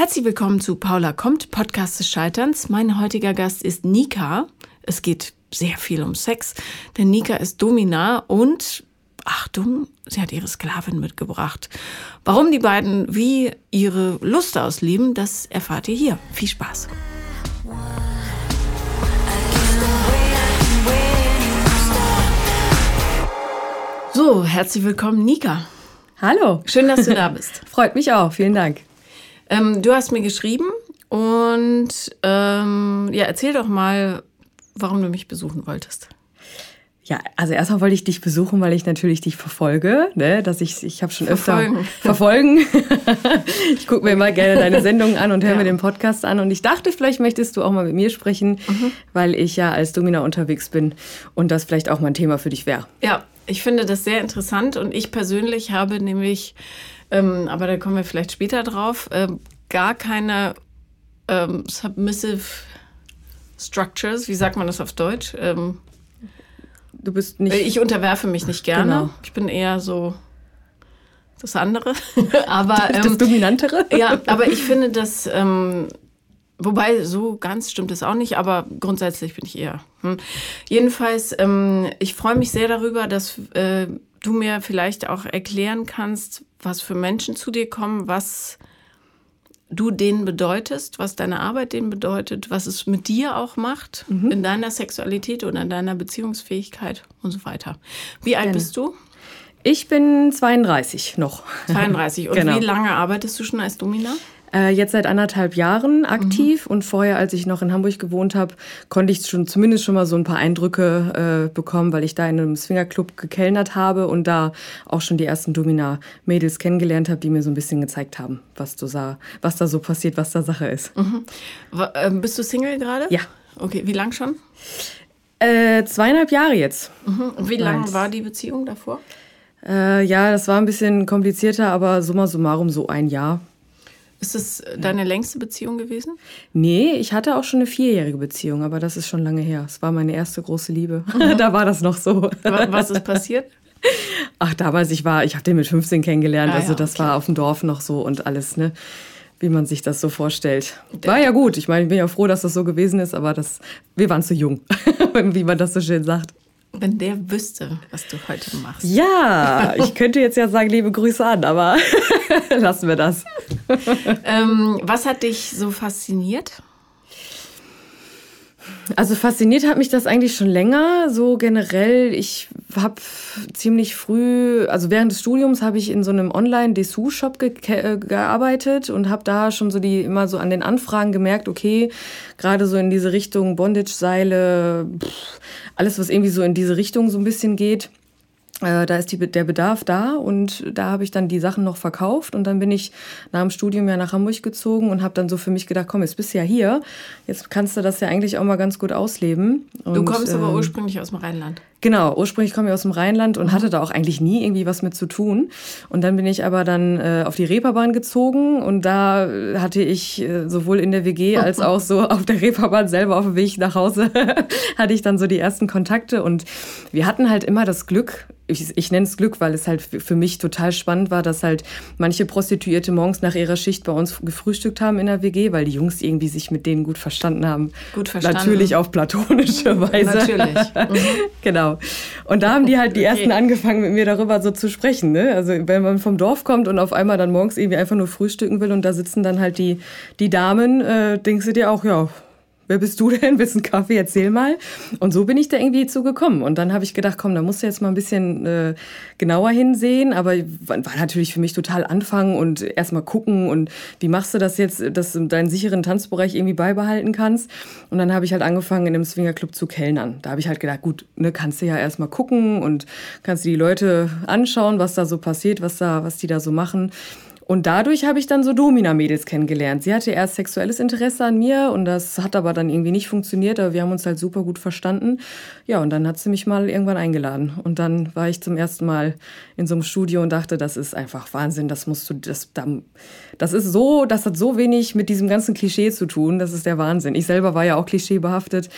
Herzlich willkommen zu Paula kommt, Podcast des Scheiterns. Mein heutiger Gast ist Nika. Es geht sehr viel um Sex, denn Nika ist Domina und Achtung, sie hat ihre Sklavin mitgebracht. Warum die beiden wie ihre Lust ausleben, das erfahrt ihr hier. Viel Spaß. So, herzlich willkommen, Nika. Hallo. Schön, dass du da bist. Freut mich auch. Vielen Dank. Ähm, du hast mir geschrieben und ähm, ja, erzähl doch mal, warum du mich besuchen wolltest. Ja, also erstmal wollte ich dich besuchen, weil ich natürlich dich verfolge, ne, dass ich ich habe schon verfolgen. öfter verfolgen. ich gucke mir immer gerne deine Sendungen an und höre ja. mir den Podcast an und ich dachte, vielleicht möchtest du auch mal mit mir sprechen, mhm. weil ich ja als Domina unterwegs bin und das vielleicht auch mal ein Thema für dich wäre. Ja, ich finde das sehr interessant und ich persönlich habe nämlich ähm, aber da kommen wir vielleicht später drauf, ähm, gar keine ähm, submissive structures, wie sagt man das auf Deutsch? Ähm, du bist nicht. Ich unterwerfe mich nicht gerne. Genau. Ich bin eher so das andere. aber, das ähm, Dominantere? ja, aber ich finde, dass. Ähm, wobei, so ganz stimmt es auch nicht, aber grundsätzlich bin ich eher. Hm. Jedenfalls, ähm, ich freue mich sehr darüber, dass äh, du mir vielleicht auch erklären kannst, was für Menschen zu dir kommen, was du denen bedeutest, was deine Arbeit denen bedeutet, was es mit dir auch macht, mhm. in deiner Sexualität oder in deiner Beziehungsfähigkeit und so weiter. Wie alt Gerne. bist du? Ich bin 32 noch. 32. Und genau. wie lange arbeitest du schon als Domina? Äh, jetzt seit anderthalb Jahren aktiv mhm. und vorher, als ich noch in Hamburg gewohnt habe, konnte ich schon zumindest schon mal so ein paar Eindrücke äh, bekommen, weil ich da in einem Swingerclub gekellnert habe und da auch schon die ersten Domina-Mädels kennengelernt habe, die mir so ein bisschen gezeigt haben, was, du sah, was da so passiert, was da Sache ist. Mhm. Äh, bist du Single gerade? Ja. Okay, wie lang schon? Äh, zweieinhalb Jahre jetzt. Mhm. Und wie lange war die Beziehung davor? Äh, ja, das war ein bisschen komplizierter, aber summa summarum so ein Jahr. Ist es deine längste Beziehung gewesen? Nee, ich hatte auch schon eine vierjährige Beziehung, aber das ist schon lange her. Es war meine erste große Liebe. Mhm. da war das noch so. Was ist passiert? Ach, damals, ich war, ich habe den mit 15 kennengelernt, ah, also das okay. war auf dem Dorf noch so und alles, ne? Wie man sich das so vorstellt. War ja gut. Ich meine, ich bin ja froh, dass das so gewesen ist, aber das, wir waren zu jung, wie man das so schön sagt. Wenn der wüsste, was du heute machst. Ja, ich könnte jetzt ja sagen, liebe Grüße an, aber lassen wir das. ähm, was hat dich so fasziniert? Also fasziniert hat mich das eigentlich schon länger, so generell. Ich habe ziemlich früh, also während des Studiums habe ich in so einem Online-Dessous-Shop ge äh, gearbeitet und habe da schon so die immer so an den Anfragen gemerkt, okay, gerade so in diese Richtung Bondage-Seile, alles was irgendwie so in diese Richtung so ein bisschen geht äh, da ist die, der Bedarf da und da habe ich dann die Sachen noch verkauft und dann bin ich nach dem Studium ja nach Hamburg gezogen und habe dann so für mich gedacht, komm, jetzt bist du ja hier, jetzt kannst du das ja eigentlich auch mal ganz gut ausleben. Und, du kommst aber ähm, ursprünglich aus dem Rheinland. Genau, ursprünglich komme ich aus dem Rheinland und mhm. hatte da auch eigentlich nie irgendwie was mit zu tun. Und dann bin ich aber dann äh, auf die Reeperbahn gezogen und da hatte ich äh, sowohl in der WG als auch so auf der Reeperbahn selber auf dem Weg nach Hause hatte ich dann so die ersten Kontakte und wir hatten halt immer das Glück, ich, ich nenne es Glück, weil es halt für mich total spannend war, dass halt manche Prostituierte morgens nach ihrer Schicht bei uns gefrühstückt haben in der WG, weil die Jungs irgendwie sich mit denen gut verstanden haben. Gut verstanden. Natürlich auf platonische Weise. Natürlich. Mhm. genau. Genau. Und da haben die halt die okay. ersten angefangen, mit mir darüber so zu sprechen. Ne? Also wenn man vom Dorf kommt und auf einmal dann morgens irgendwie einfach nur frühstücken will und da sitzen dann halt die, die Damen, äh, denkst du dir auch, ja, wer bist du denn? Willst einen Kaffee? Erzähl mal. Und so bin ich da irgendwie zugekommen. Und dann habe ich gedacht, komm, da musst du jetzt mal ein bisschen äh, genauer hinsehen. Aber war natürlich für mich total anfangen und erstmal gucken und wie machst du das jetzt, dass du deinen sicheren Tanzbereich irgendwie beibehalten kannst. Und dann habe ich halt angefangen, in einem Swingerclub zu kellnern. Da habe ich halt gedacht, gut, ne, kannst du ja erstmal gucken und kannst du die Leute anschauen, was da so passiert, was da, was die da so machen. Und dadurch habe ich dann so Domina-Mädels kennengelernt. Sie hatte erst sexuelles Interesse an mir und das hat aber dann irgendwie nicht funktioniert, aber wir haben uns halt super gut verstanden. Ja, und dann hat sie mich mal irgendwann eingeladen. Und dann war ich zum ersten Mal in so einem Studio und dachte, das ist einfach Wahnsinn, das musst du, das, das ist so, das hat so wenig mit diesem ganzen Klischee zu tun, das ist der Wahnsinn. Ich selber war ja auch klischeebehaftet.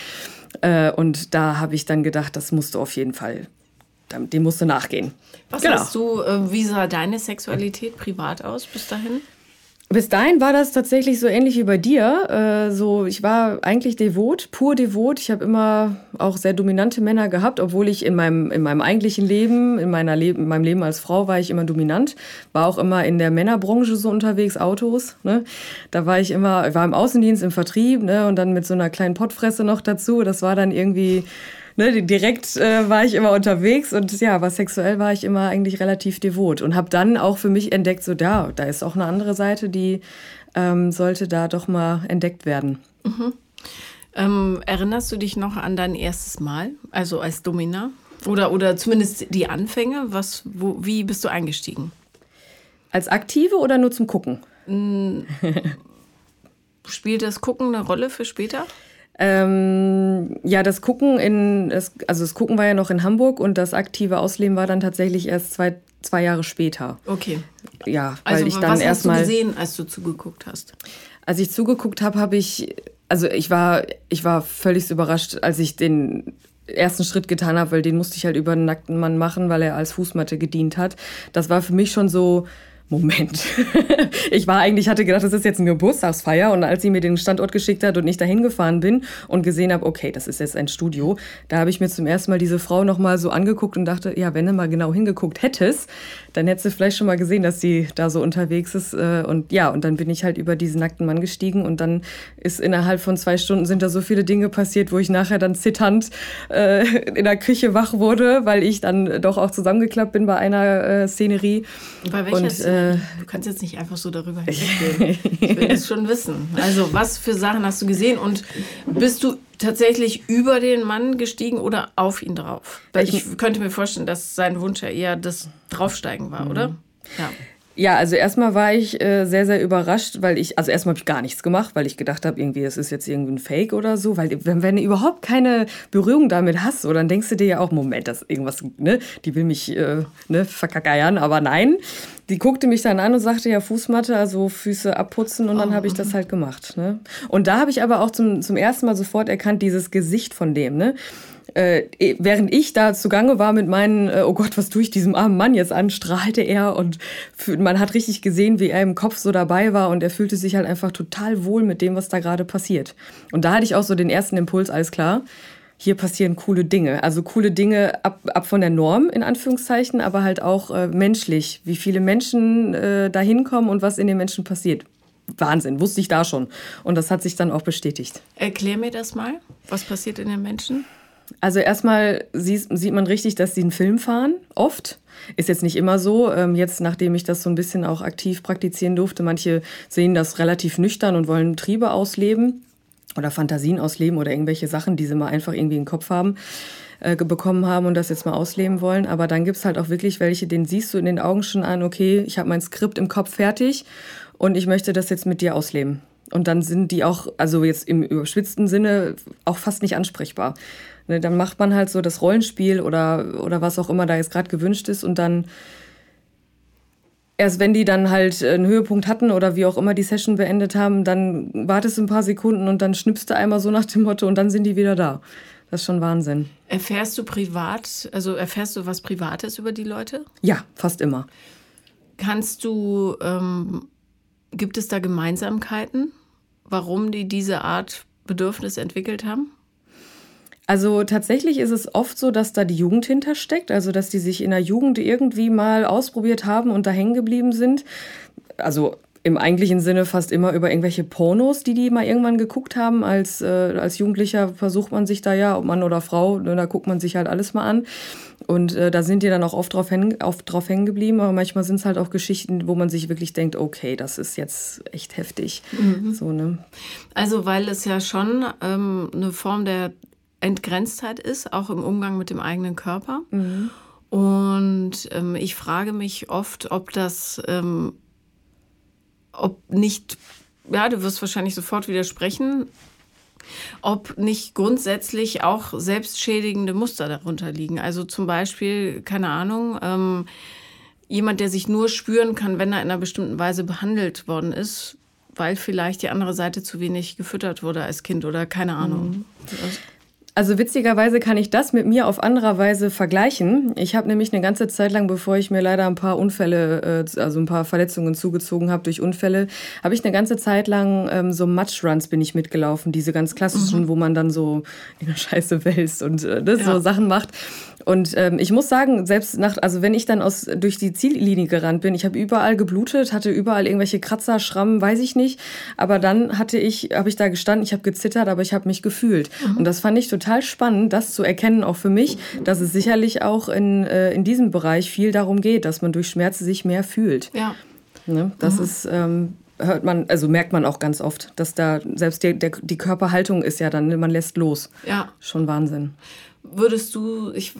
Äh, und da habe ich dann gedacht, das musst du auf jeden Fall dem musst du nachgehen. Was genau. hast du, äh, wie sah deine Sexualität privat aus bis dahin? Bis dahin war das tatsächlich so ähnlich wie bei dir. Äh, so, ich war eigentlich devot, pur devot. Ich habe immer auch sehr dominante Männer gehabt, obwohl ich in meinem, in meinem eigentlichen Leben, in, meiner Leben, in meinem Leben als Frau war ich immer dominant. War auch immer in der Männerbranche so unterwegs, Autos. Ne? Da war ich immer, war im Außendienst, im Vertrieb ne? und dann mit so einer kleinen Pottfresse noch dazu. Das war dann irgendwie ne, direkt äh, war ich immer unterwegs und ja, was sexuell war ich immer eigentlich relativ devot und habe dann auch für mich entdeckt, so da, da ist auch eine andere Seite, die ähm, sollte da doch mal entdeckt werden. Mhm. Ähm, erinnerst du dich noch an dein erstes Mal, also als Domina? Oder, oder zumindest die Anfänge? Was, wo, wie bist du eingestiegen? Als Aktive oder nur zum Gucken? Spielt das Gucken eine Rolle für später? Ähm, ja, das Gucken in, das, also das Gucken war ja noch in Hamburg und das aktive Ausleben war dann tatsächlich erst zwei, zwei Jahre später. Okay. Ja, weil also, ich dann was erstmal. hast du gesehen, als du zugeguckt hast? Als ich zugeguckt habe, habe ich, also ich war, ich war völlig überrascht, als ich den ersten Schritt getan habe, weil den musste ich halt über einen nackten Mann machen, weil er als Fußmatte gedient hat. Das war für mich schon so, Moment. ich war eigentlich, hatte gedacht, das ist jetzt eine Geburtstagsfeier und als sie mir den Standort geschickt hat und ich dahin gefahren bin und gesehen habe, okay, das ist jetzt ein Studio, da habe ich mir zum ersten Mal diese Frau nochmal so angeguckt und dachte, ja, wenn du mal genau hingeguckt hättest, dann hättest du vielleicht schon mal gesehen, dass sie da so unterwegs ist. Äh, und ja, und dann bin ich halt über diesen nackten Mann gestiegen und dann ist innerhalb von zwei Stunden sind da so viele Dinge passiert, wo ich nachher dann zitternd äh, in der Küche wach wurde, weil ich dann doch auch zusammengeklappt bin bei einer äh, Szenerie. Bei welcher und, Du kannst jetzt nicht einfach so darüber hinweggehen. ich will es schon wissen. Also, was für Sachen hast du gesehen und bist du tatsächlich über den Mann gestiegen oder auf ihn drauf? Weil ich könnte mir vorstellen, dass sein Wunsch ja eher das Draufsteigen war, oder? Ja. Ja, also erstmal war ich äh, sehr, sehr überrascht, weil ich, also erstmal habe ich gar nichts gemacht, weil ich gedacht habe, irgendwie, es ist jetzt irgendwie ein Fake oder so, weil wenn, wenn du überhaupt keine Berührung damit hast, so, dann denkst du dir ja auch, Moment, das irgendwas, ne, die will mich, äh, ne, verkackeiern, aber nein. Die guckte mich dann an und sagte ja Fußmatte, also Füße abputzen und dann oh. habe ich das halt gemacht. Ne? Und da habe ich aber auch zum, zum ersten Mal sofort erkannt, dieses Gesicht von dem, ne? äh, eh, während ich da zugange war mit meinen, äh, oh Gott, was tue ich diesem armen Mann jetzt an, strahlte er und man hat richtig gesehen, wie er im Kopf so dabei war und er fühlte sich halt einfach total wohl mit dem, was da gerade passiert. Und da hatte ich auch so den ersten Impuls, alles klar, hier passieren coole Dinge. Also coole Dinge ab, ab von der Norm, in Anführungszeichen, aber halt auch äh, menschlich, wie viele Menschen äh, da hinkommen und was in den Menschen passiert. Wahnsinn, wusste ich da schon. Und das hat sich dann auch bestätigt. Erklär mir das mal. Was passiert in den Menschen? Also erstmal sieht, sieht man richtig, dass sie einen Film fahren, oft. Ist jetzt nicht immer so. Ähm, jetzt, nachdem ich das so ein bisschen auch aktiv praktizieren durfte, manche sehen das relativ nüchtern und wollen Triebe ausleben oder Fantasien ausleben oder irgendwelche Sachen, die sie mal einfach irgendwie im Kopf haben äh, bekommen haben und das jetzt mal ausleben wollen. Aber dann gibt es halt auch wirklich welche, denen siehst du in den Augen schon an, okay, ich habe mein Skript im Kopf fertig und ich möchte das jetzt mit dir ausleben. Und dann sind die auch, also jetzt im überspitzten Sinne, auch fast nicht ansprechbar. Ne, dann macht man halt so das Rollenspiel oder, oder was auch immer da jetzt gerade gewünscht ist und dann erst wenn die dann halt einen Höhepunkt hatten oder wie auch immer die Session beendet haben, dann wartest du ein paar Sekunden und dann schnippst du einmal so nach dem Motto und dann sind die wieder da. Das ist schon Wahnsinn. Erfährst du privat, also erfährst du was Privates über die Leute? Ja, fast immer. Kannst du, ähm, gibt es da Gemeinsamkeiten, warum die diese Art Bedürfnis entwickelt haben? Also tatsächlich ist es oft so, dass da die Jugend hintersteckt, also dass die sich in der Jugend irgendwie mal ausprobiert haben und da hängen geblieben sind. Also im eigentlichen Sinne fast immer über irgendwelche Pornos, die die mal irgendwann geguckt haben. Als, äh, als Jugendlicher versucht man sich da ja, ob Mann oder Frau, ne, da guckt man sich halt alles mal an. Und äh, da sind die dann auch oft drauf, hängen, oft drauf hängen geblieben. Aber manchmal sind es halt auch Geschichten, wo man sich wirklich denkt, okay, das ist jetzt echt heftig. Mhm. So, ne? Also weil es ja schon ähm, eine Form der Entgrenztheit ist, auch im Umgang mit dem eigenen Körper. Mhm. Und ähm, ich frage mich oft, ob das, ähm, ob nicht, ja, du wirst wahrscheinlich sofort widersprechen, ob nicht grundsätzlich auch selbstschädigende Muster darunter liegen. Also zum Beispiel, keine Ahnung, ähm, jemand, der sich nur spüren kann, wenn er in einer bestimmten Weise behandelt worden ist, weil vielleicht die andere Seite zu wenig gefüttert wurde als Kind oder keine Ahnung. Mhm. Also witzigerweise kann ich das mit mir auf anderer Weise vergleichen. Ich habe nämlich eine ganze Zeit lang, bevor ich mir leider ein paar Unfälle, äh, also ein paar Verletzungen zugezogen habe durch Unfälle, habe ich eine ganze Zeit lang ähm, so Matchruns bin ich mitgelaufen, diese ganz klassischen, mhm. wo man dann so in der Scheiße wälzt und äh, das ja. so Sachen macht. Und ähm, ich muss sagen, selbst nach, also wenn ich dann aus, durch die Ziellinie gerannt bin, ich habe überall geblutet, hatte überall irgendwelche Kratzer, Schrammen, weiß ich nicht. Aber dann hatte ich, habe ich da gestanden, ich habe gezittert, aber ich habe mich gefühlt. Mhm. Und das fand ich total spannend, das zu erkennen, auch für mich, dass es sicherlich auch in, äh, in diesem Bereich viel darum geht, dass man durch Schmerzen sich mehr fühlt. Ja. Ne? Das mhm. ist, ähm, hört man, also merkt man auch ganz oft, dass da selbst die, der, die Körperhaltung ist ja dann, man lässt los. Ja. Schon Wahnsinn. Würdest du, ich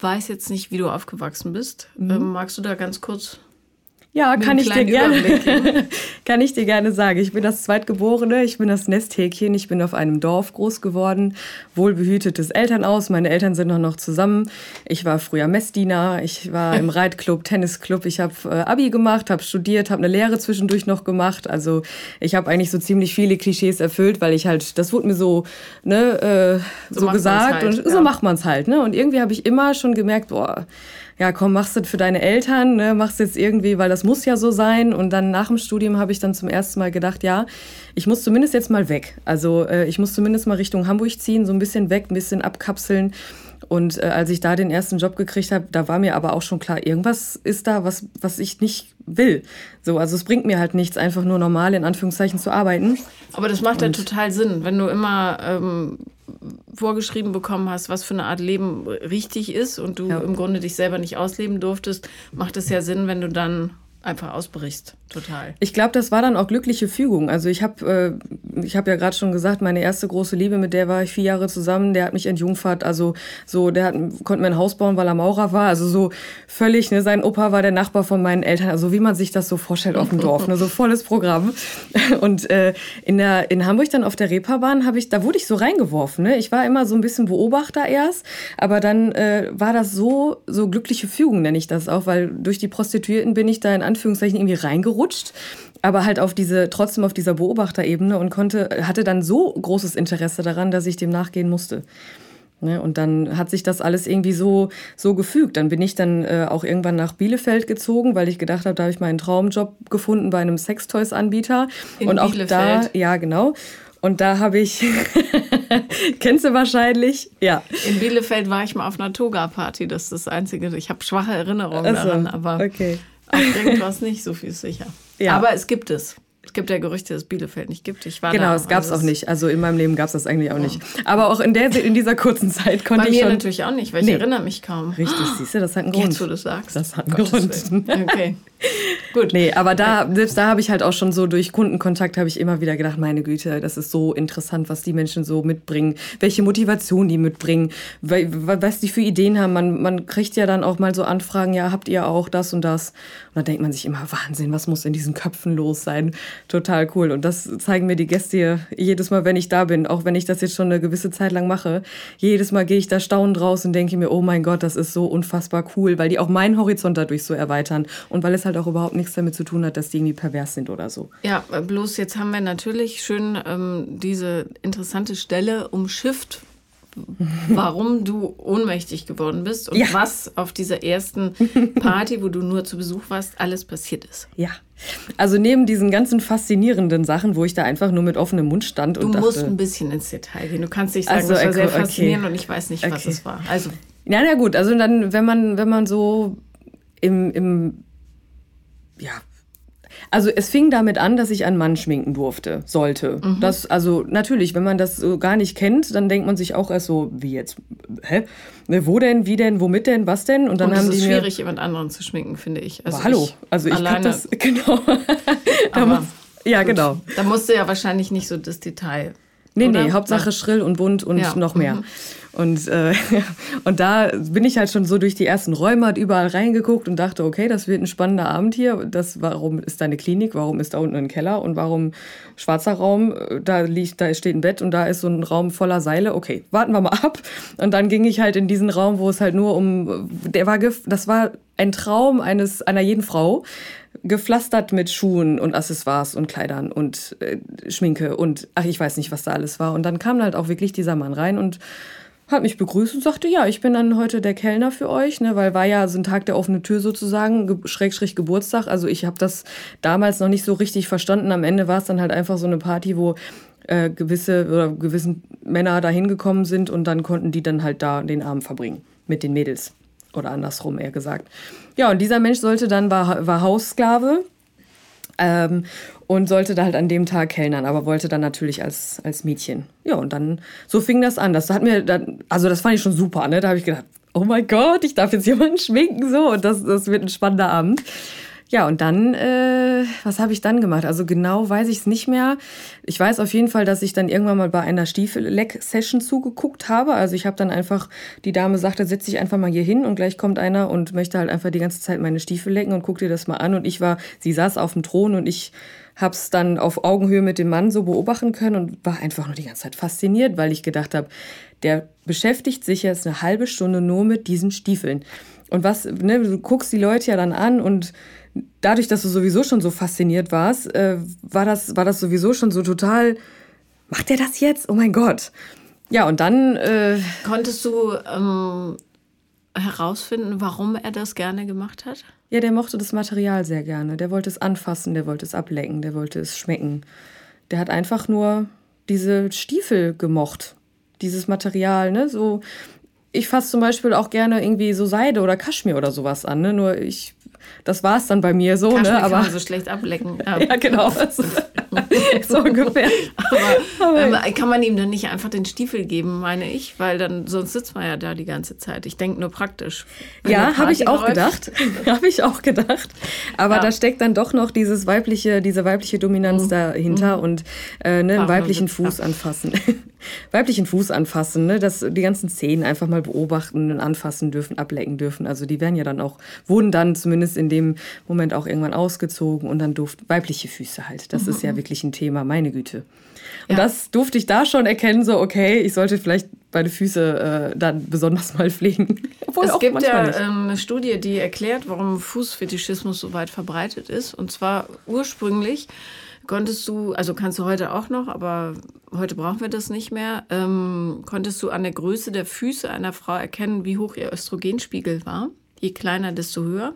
weiß jetzt nicht, wie du aufgewachsen bist, mhm. ähm, magst du da ganz kurz ja, kann ich dir gerne. kann ich dir gerne sagen. Ich bin das Zweitgeborene, ich bin das Nesthäkchen, ich bin auf einem Dorf groß geworden, wohlbehütetes Elternhaus. Meine Eltern sind noch, noch zusammen. Ich war früher Messdiener, ich war im Reitclub, Tennisclub. Ich habe äh, Abi gemacht, habe studiert, habe eine Lehre zwischendurch noch gemacht. Also ich habe eigentlich so ziemlich viele Klischees erfüllt, weil ich halt, das wurde mir so, ne, äh, so, so gesagt halt, und ja. so macht man es halt. Ne? Und irgendwie habe ich immer schon gemerkt, boah, ja, komm, machst du für deine Eltern, ne, machst jetzt irgendwie, weil das muss ja so sein. Und dann nach dem Studium habe ich dann zum ersten Mal gedacht, ja, ich muss zumindest jetzt mal weg. Also äh, ich muss zumindest mal Richtung Hamburg ziehen, so ein bisschen weg, ein bisschen abkapseln. Und äh, als ich da den ersten Job gekriegt habe, da war mir aber auch schon klar, irgendwas ist da, was, was ich nicht will. So, also es bringt mir halt nichts, einfach nur normal in Anführungszeichen zu arbeiten. Aber das macht ja total Sinn, wenn du immer ähm, vorgeschrieben bekommen hast, was für eine Art Leben richtig ist und du ja. im Grunde dich selber nicht ausleben durftest, macht es ja Sinn, wenn du dann einfach ausbrichst. Total. Ich glaube, das war dann auch glückliche Fügung. Also ich habe äh, ich habe ja gerade schon gesagt, meine erste große Liebe, mit der war ich vier Jahre zusammen, der hat mich entjungfert. Also so, der hat, konnte mir ein Haus bauen, weil er Maurer war. Also so völlig, ne, sein Opa war der Nachbar von meinen Eltern. Also wie man sich das so vorstellt auf dem Dorf, ne, so volles Programm. Und äh, in, der, in Hamburg dann auf der Reeperbahn habe ich, da wurde ich so reingeworfen. Ne? Ich war immer so ein bisschen Beobachter erst, aber dann äh, war das so, so glückliche Fügung, nenne ich das auch, weil durch die Prostituierten bin ich da in Anführungszeichen irgendwie reingerutscht, aber halt auf diese, trotzdem auf dieser Beobachterebene und konnte, hatte dann so großes Interesse daran, dass ich dem nachgehen musste. Ne, und dann hat sich das alles irgendwie so, so gefügt. Dann bin ich dann äh, auch irgendwann nach Bielefeld gezogen, weil ich gedacht habe, da habe ich meinen Traumjob gefunden bei einem Sextoys-Anbieter. Und auch Bielefeld. da, ja, genau. Und da habe ich, kennst du wahrscheinlich, ja. In Bielefeld war ich mal auf einer Toga-Party, das ist das Einzige. Ich habe schwache Erinnerungen also, daran, aber okay. Auf irgendwas nicht, so viel sicher. Ja. Aber es gibt es. Es gibt ja Gerüchte, dass Bielefeld nicht gibt. Ich war genau, da, es gab es also auch nicht. Also in meinem Leben gab es das eigentlich auch ja. nicht. Aber auch in, der, in dieser kurzen Zeit konnte Bei ich mir schon... natürlich auch nicht, weil nee. ich erinnere mich kaum. Richtig, siehst du, das hat einen Grund. Jetzt, wo du das sagst. Das hat einen Gottes Grund. Willen. Okay. Gut. Nee, aber da, selbst da habe ich halt auch schon so durch Kundenkontakt habe ich immer wieder gedacht, meine Güte, das ist so interessant, was die Menschen so mitbringen, welche Motivation die mitbringen, was die für Ideen haben. Man, man kriegt ja dann auch mal so Anfragen, ja, habt ihr auch das und das? Dann denkt man sich immer, Wahnsinn, was muss in diesen Köpfen los sein? Total cool. Und das zeigen mir die Gäste jedes Mal, wenn ich da bin, auch wenn ich das jetzt schon eine gewisse Zeit lang mache. Jedes Mal gehe ich da staunend raus und denke mir, oh mein Gott, das ist so unfassbar cool, weil die auch meinen Horizont dadurch so erweitern und weil es halt auch überhaupt nichts damit zu tun hat, dass die irgendwie pervers sind oder so. Ja, bloß jetzt haben wir natürlich schön ähm, diese interessante Stelle umschifft, warum du ohnmächtig geworden bist und ja. was auf dieser ersten Party, wo du nur zu Besuch warst, alles passiert ist. Ja. Also neben diesen ganzen faszinierenden Sachen, wo ich da einfach nur mit offenem Mund stand du und Du musst ein bisschen ins Detail gehen. Du kannst nicht sagen, also, das war sehr okay. faszinierend und ich weiß nicht, okay. was es war. Also. Ja, na gut. Also dann, wenn man, wenn man so im, im ja, also es fing damit an, dass ich einen Mann schminken durfte, sollte. Mhm. Das, also natürlich, wenn man das so gar nicht kennt, dann denkt man sich auch erst so, wie jetzt, hä? Wo denn, wie denn, womit denn, was denn? Und dann Und haben die. Es ist schwierig, jemand anderen zu schminken, finde ich. Also hallo, ich also ich kann das, genau. da ja, gut. genau. Da musste ja wahrscheinlich nicht so das Detail. Nee, oder? nee, Hauptsache schrill und bunt und ja. noch mehr. Mhm. Und, äh, und da bin ich halt schon so durch die ersten Räume, hat überall reingeguckt und dachte, okay, das wird ein spannender Abend hier. Das, warum ist da eine Klinik? Warum ist da unten ein Keller? Und warum schwarzer Raum? Da liegt, da steht ein Bett und da ist so ein Raum voller Seile. Okay, warten wir mal ab. Und dann ging ich halt in diesen Raum, wo es halt nur um, der war, das war ein Traum eines, einer jeden Frau gepflastert mit Schuhen und Accessoires und Kleidern und äh, Schminke und ach, ich weiß nicht, was da alles war. Und dann kam halt auch wirklich dieser Mann rein und hat mich begrüßt und sagte, ja, ich bin dann heute der Kellner für euch, ne, weil war ja so ein Tag der offenen Tür sozusagen, ge Schrägstrich Geburtstag. Also ich habe das damals noch nicht so richtig verstanden. Am Ende war es dann halt einfach so eine Party, wo äh, gewisse oder gewissen Männer da hingekommen sind und dann konnten die dann halt da den Abend verbringen mit den Mädels. Oder andersrum eher gesagt. Ja, und dieser Mensch sollte dann, war, war Haussklave ähm, und sollte da halt an dem Tag kellnern, aber wollte dann natürlich als, als Mädchen. Ja, und dann, so fing das an. Das hat mir dann, also das fand ich schon super, ne? Da habe ich gedacht, oh mein Gott, ich darf jetzt jemanden schminken, so, und das, das wird ein spannender Abend. Ja, und dann, äh, was habe ich dann gemacht? Also genau weiß ich es nicht mehr. Ich weiß auf jeden Fall, dass ich dann irgendwann mal bei einer Stiefelleck-Session zugeguckt habe. Also ich habe dann einfach, die Dame sagte, setz dich einfach mal hier hin und gleich kommt einer und möchte halt einfach die ganze Zeit meine Stiefel lecken und guck dir das mal an. Und ich war, sie saß auf dem Thron und ich habe es dann auf Augenhöhe mit dem Mann so beobachten können und war einfach nur die ganze Zeit fasziniert, weil ich gedacht habe, der beschäftigt sich jetzt eine halbe Stunde nur mit diesen Stiefeln. Und was, ne, du guckst die Leute ja dann an und dadurch, dass du sowieso schon so fasziniert warst, äh, war, das, war das sowieso schon so total, macht er das jetzt? Oh mein Gott. Ja, und dann. Äh, Konntest du ähm, herausfinden, warum er das gerne gemacht hat? Ja, der mochte das Material sehr gerne. Der wollte es anfassen, der wollte es ablecken, der wollte es schmecken. Der hat einfach nur diese Stiefel gemocht. Dieses Material, ne? So, ich fasse zum Beispiel auch gerne irgendwie so Seide oder Kaschmir oder sowas an. Ne? Nur ich das war es dann bei mir so, Kaschmir ne? Aber kann man so schlecht ablecken. ja, genau. so ungefähr. Aber, aber ähm, kann man ihm dann nicht einfach den Stiefel geben, meine ich, weil dann sonst sitzt man ja da die ganze Zeit. Ich denke nur praktisch. Ja, habe ich auch gedacht. habe ich auch gedacht. Aber ja. da steckt dann doch noch dieses weibliche, diese weibliche Dominanz mhm. dahinter mhm. und äh, ne, einen weiblichen Fuß anfassen. weiblichen Fuß anfassen, ne? dass die ganzen Zehen einfach mal beobachten und anfassen dürfen, ablecken dürfen. Also die werden ja dann auch, wurden dann zumindest in dem Moment auch irgendwann ausgezogen und dann durften weibliche Füße halt. Das mhm. ist ja wirklich ein Thema, meine Güte. Und ja. das durfte ich da schon erkennen, so okay, ich sollte vielleicht meine Füße äh, dann besonders mal pflegen. Obwohl es gibt ja ähm, eine Studie, die erklärt, warum Fußfetischismus so weit verbreitet ist. Und zwar ursprünglich konntest du, also kannst du heute auch noch, aber heute brauchen wir das nicht mehr, ähm, konntest du an der Größe der Füße einer Frau erkennen, wie hoch ihr Östrogenspiegel war. Je kleiner, desto höher.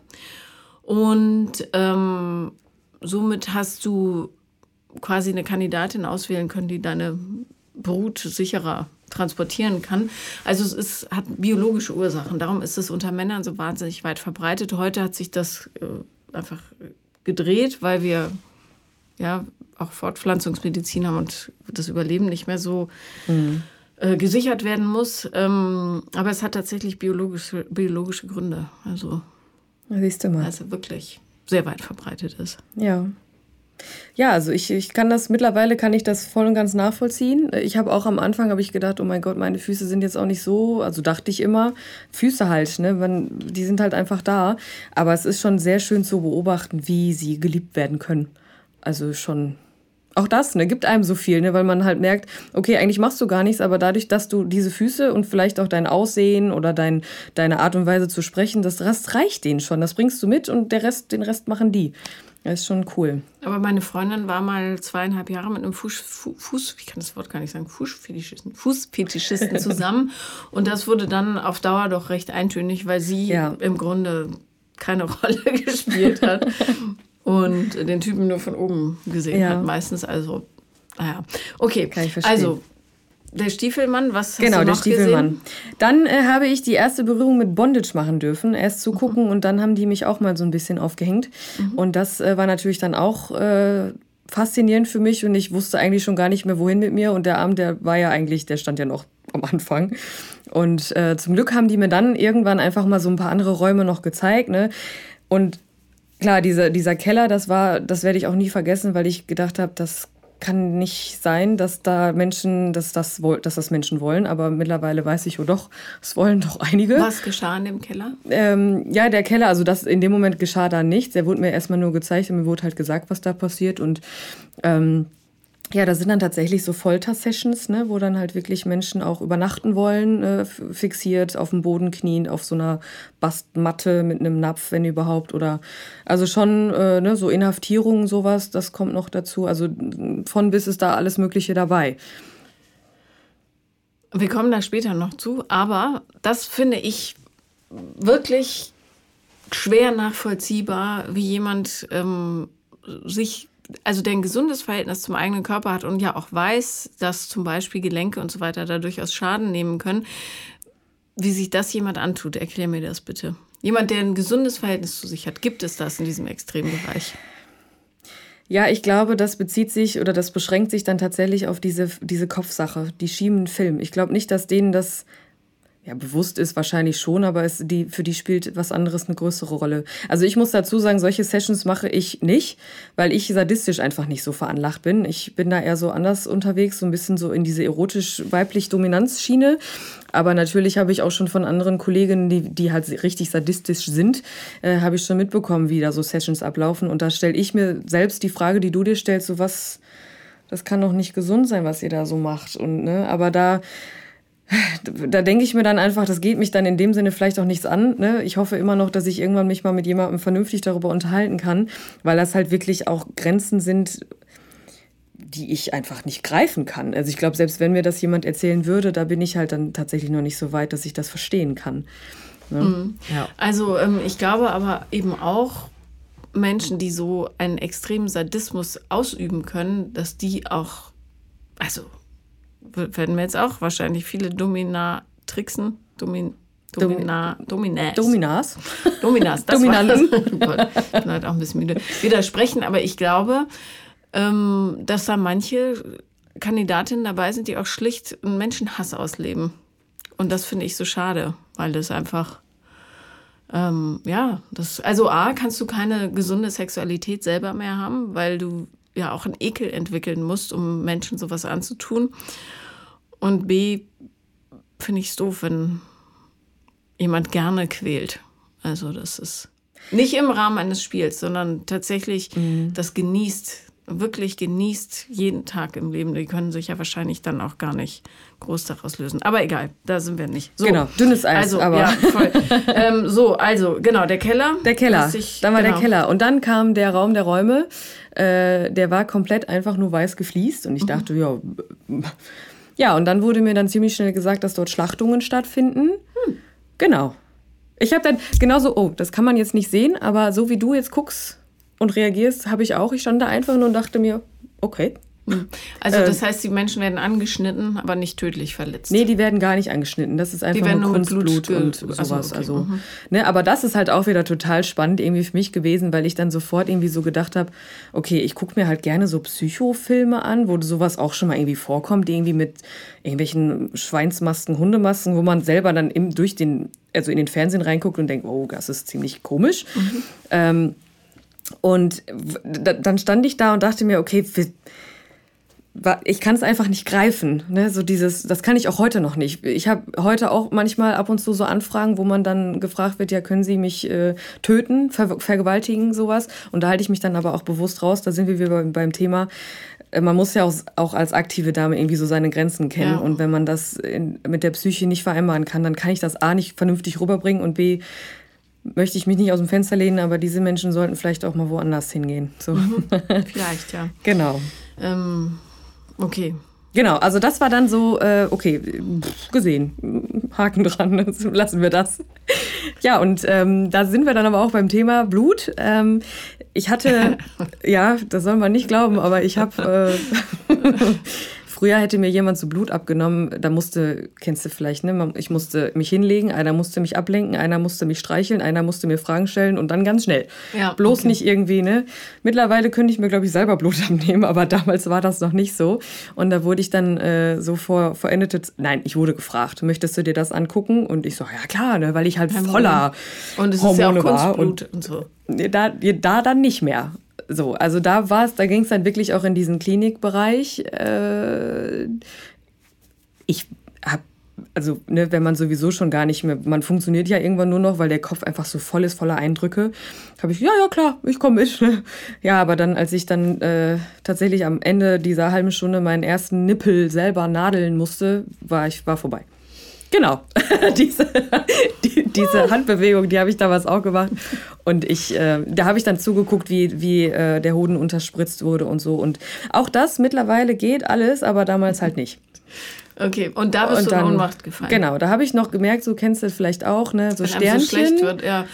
Und ähm, somit hast du quasi eine Kandidatin auswählen können, die deine Brut sicherer transportieren kann. Also es ist, hat biologische Ursachen. Darum ist es unter Männern so wahnsinnig weit verbreitet. Heute hat sich das äh, einfach gedreht, weil wir ja auch Fortpflanzungsmedizin haben und das Überleben nicht mehr so mhm. äh, gesichert werden muss. Ähm, aber es hat tatsächlich biologische, biologische Gründe. Also, siehst du mal. Also wirklich sehr weit verbreitet ist. Ja. Ja, also ich, ich kann das, mittlerweile kann ich das voll und ganz nachvollziehen. Ich habe auch am Anfang, habe ich gedacht, oh mein Gott, meine Füße sind jetzt auch nicht so, also dachte ich immer, Füße halt, ne, man, die sind halt einfach da. Aber es ist schon sehr schön zu beobachten, wie sie geliebt werden können. Also schon auch das, ne, gibt einem so viel, ne, weil man halt merkt, okay, eigentlich machst du gar nichts, aber dadurch, dass du diese Füße und vielleicht auch dein Aussehen oder dein, deine Art und Weise zu sprechen, das, das reicht denen schon. Das bringst du mit und der Rest, den Rest machen die. Das ist schon cool. Aber meine Freundin war mal zweieinhalb Jahre mit einem Fuß, Fuß ich kann das Wort gar nicht sagen, Fußfetischisten, Fußfetischisten zusammen. und das wurde dann auf Dauer doch recht eintönig, weil sie ja. im Grunde keine Rolle gespielt hat und den Typen nur von oben gesehen ja. hat. Meistens also, naja. Okay, Kann ich verstehen. also der Stiefelmann, was hast genau, du noch der Stiefelmann. Gesehen? Dann äh, habe ich die erste Berührung mit Bondage machen dürfen. Erst zugucken mhm. und dann haben die mich auch mal so ein bisschen aufgehängt. Mhm. Und das äh, war natürlich dann auch äh, faszinierend für mich und ich wusste eigentlich schon gar nicht mehr, wohin mit mir. Und der Abend, der war ja eigentlich, der stand ja noch am Anfang. Und äh, zum Glück haben die mir dann irgendwann einfach mal so ein paar andere Räume noch gezeigt. Ne? Und klar, diese, dieser Keller, das war, das werde ich auch nie vergessen, weil ich gedacht habe, das kann nicht sein, dass da Menschen, dass das, dass das Menschen wollen, aber mittlerweile weiß ich, oh doch, es wollen doch einige. Was geschah in dem Keller? Ähm, ja, der Keller, also das in dem Moment geschah da nichts. Er wurde mir erstmal nur gezeigt und mir wurde halt gesagt, was da passiert und ähm, ja, da sind dann tatsächlich so Folter-Sessions, ne, wo dann halt wirklich Menschen auch übernachten wollen, äh, fixiert auf dem Boden knien, auf so einer Bastmatte mit einem Napf, wenn überhaupt. Oder also schon äh, ne, so Inhaftierungen, sowas, das kommt noch dazu. Also von bis ist da alles Mögliche dabei. Wir kommen da später noch zu, aber das finde ich wirklich schwer nachvollziehbar, wie jemand ähm, sich also der ein gesundes Verhältnis zum eigenen Körper hat und ja auch weiß, dass zum Beispiel Gelenke und so weiter da durchaus Schaden nehmen können, wie sich das jemand antut, erklär mir das bitte. Jemand, der ein gesundes Verhältnis zu sich hat, gibt es das in diesem Extrembereich? Ja, ich glaube, das bezieht sich oder das beschränkt sich dann tatsächlich auf diese, diese Kopfsache, die schieben Film. Ich glaube nicht, dass denen das ja, bewusst ist wahrscheinlich schon, aber es, die, für die spielt was anderes eine größere Rolle. Also ich muss dazu sagen, solche Sessions mache ich nicht, weil ich sadistisch einfach nicht so veranlagt bin. Ich bin da eher so anders unterwegs, so ein bisschen so in diese erotisch-weiblich-Dominanz-Schiene. Aber natürlich habe ich auch schon von anderen Kolleginnen, die, die halt richtig sadistisch sind, äh, habe ich schon mitbekommen, wie da so Sessions ablaufen. Und da stelle ich mir selbst die Frage, die du dir stellst, so was, das kann doch nicht gesund sein, was ihr da so macht. Und, ne, aber da da denke ich mir dann einfach, das geht mich dann in dem Sinne vielleicht auch nichts an. Ne? Ich hoffe immer noch, dass ich irgendwann mich mal mit jemandem vernünftig darüber unterhalten kann, weil das halt wirklich auch Grenzen sind, die ich einfach nicht greifen kann. Also ich glaube, selbst wenn mir das jemand erzählen würde, da bin ich halt dann tatsächlich noch nicht so weit, dass ich das verstehen kann. Ne? Mhm. Ja. Also ähm, ich glaube aber eben auch, Menschen, die so einen extremen Sadismus ausüben können, dass die auch, also werden wir jetzt auch wahrscheinlich viele Dominatrixen, Domin, Domina, Dominas. Dominas. Dominas, das Dominanten. war das. Oh Gott, ich bin halt auch ein bisschen müde. Widersprechen, aber ich glaube, ähm, dass da manche Kandidatinnen dabei sind, die auch schlicht einen Menschenhass ausleben. Und das finde ich so schade, weil das einfach, ähm, ja, das, also A, kannst du keine gesunde Sexualität selber mehr haben, weil du ja auch einen Ekel entwickeln musst, um Menschen sowas anzutun. Und B, finde ich es doof, wenn jemand gerne quält. Also das ist nicht im Rahmen eines Spiels, sondern tatsächlich mhm. das genießt, wirklich genießt jeden Tag im Leben. Die können sich ja wahrscheinlich dann auch gar nicht groß daraus lösen. Aber egal, da sind wir nicht. So. Genau, dünnes Eis. Also, aber. Ja, voll. ähm, so, also, genau, der Keller. Der Keller. Ich, dann war genau. der Keller. Und dann kam der Raum der Räume. Äh, der war komplett einfach nur weiß gefliest. Und ich mhm. dachte, ja ja, und dann wurde mir dann ziemlich schnell gesagt, dass dort Schlachtungen stattfinden. Hm. Genau. Ich habe dann genauso, oh, das kann man jetzt nicht sehen, aber so wie du jetzt guckst und reagierst, habe ich auch. Ich stand da einfach nur und dachte mir, okay, hm. Also das äh, heißt, die Menschen werden angeschnitten, aber nicht tödlich verletzt. Nee, die werden gar nicht angeschnitten. Das ist einfach nur Kunstblut und sowas. Okay. Also, mhm. ne, aber das ist halt auch wieder total spannend irgendwie für mich gewesen, weil ich dann sofort irgendwie so gedacht habe, okay, ich gucke mir halt gerne so Psychofilme an, wo sowas auch schon mal irgendwie vorkommt, irgendwie mit irgendwelchen Schweinsmasken, Hundemasken, wo man selber dann im, durch den, also in den Fernsehen reinguckt und denkt, oh, das ist ziemlich komisch. Mhm. Ähm, und dann stand ich da und dachte mir, okay, ich kann es einfach nicht greifen. Ne? So dieses, das kann ich auch heute noch nicht. Ich habe heute auch manchmal ab und zu so Anfragen, wo man dann gefragt wird, ja, können Sie mich äh, töten, ver vergewaltigen, sowas. Und da halte ich mich dann aber auch bewusst raus. Da sind wir wieder beim Thema. Äh, man muss ja auch, auch als aktive Dame irgendwie so seine Grenzen kennen. Ja. Und wenn man das in, mit der Psyche nicht vereinbaren kann, dann kann ich das A nicht vernünftig rüberbringen und B möchte ich mich nicht aus dem Fenster lehnen, aber diese Menschen sollten vielleicht auch mal woanders hingehen. So. Mhm. Vielleicht, ja. genau. Ähm Okay. Genau, also das war dann so, äh, okay, gesehen, Haken dran, lassen wir das. Ja, und ähm, da sind wir dann aber auch beim Thema Blut. Ähm, ich hatte, ja, das soll man nicht glauben, aber ich habe äh, Früher hätte mir jemand so Blut abgenommen, da musste, kennst du vielleicht, ne? Ich musste mich hinlegen, einer musste mich ablenken, einer musste mich streicheln, einer musste mir Fragen stellen und dann ganz schnell. Ja, Bloß okay. nicht irgendwie, ne? Mittlerweile könnte ich mir, glaube ich, selber Blut abnehmen, aber damals war das noch nicht so. Und da wurde ich dann äh, so vor verendete, nein, ich wurde gefragt, möchtest du dir das angucken? Und ich so, ja klar, ne? weil ich halt voller und es Hormone ist ja auch war. Und, und so. Da, da dann nicht mehr So, also da war es, da ging es dann wirklich auch in diesen Klinikbereich. Äh, ich habe also ne, wenn man sowieso schon gar nicht mehr, man funktioniert ja irgendwann nur noch, weil der Kopf einfach so voll ist, voller Eindrücke, habe ich, ja, ja, klar, ich komme mit. ja, aber dann, als ich dann äh, tatsächlich am Ende dieser halben Stunde meinen ersten Nippel selber nadeln musste, war ich, war vorbei. Genau, diese, die, diese Handbewegung, die habe ich damals auch gemacht. Und ich, äh, da habe ich dann zugeguckt, wie, wie äh, der Hoden unterspritzt wurde und so. Und auch das mittlerweile geht alles, aber damals halt nicht. Okay, und da bist und du in Ohnmacht gefallen. Genau, da habe ich noch gemerkt, so kennst du das vielleicht auch, ne? So Wenn Sternchen. So schlecht wird, ja.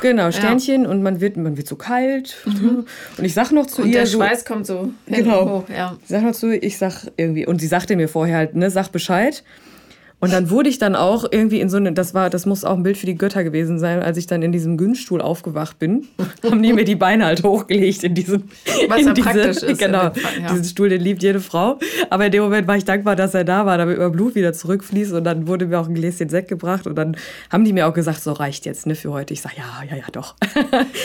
Genau, Sternchen ja. und man wird, man wird so kalt. Mhm. Und ich sag noch zu und ihr. Der Schweiß kommt so genau. hoch, ja. Ich sag noch zu, ich sag irgendwie, und sie sagte mir vorher halt, ne, sag Bescheid. Und dann wurde ich dann auch irgendwie in so eine, das war, das muss auch ein Bild für die Götter gewesen sein, als ich dann in diesem Günststuhl aufgewacht bin, haben die mir die Beine halt hochgelegt in diesem, Was in ja diese, praktisch ist. Genau, Fall, ja. diesen Stuhl, den liebt jede Frau. Aber in dem Moment war ich dankbar, dass er da war, damit immer Blut wieder zurückfließt und dann wurde mir auch ein Gläschen Sekt gebracht und dann haben die mir auch gesagt, so reicht jetzt, ne, für heute. Ich sag, ja, ja, ja, doch.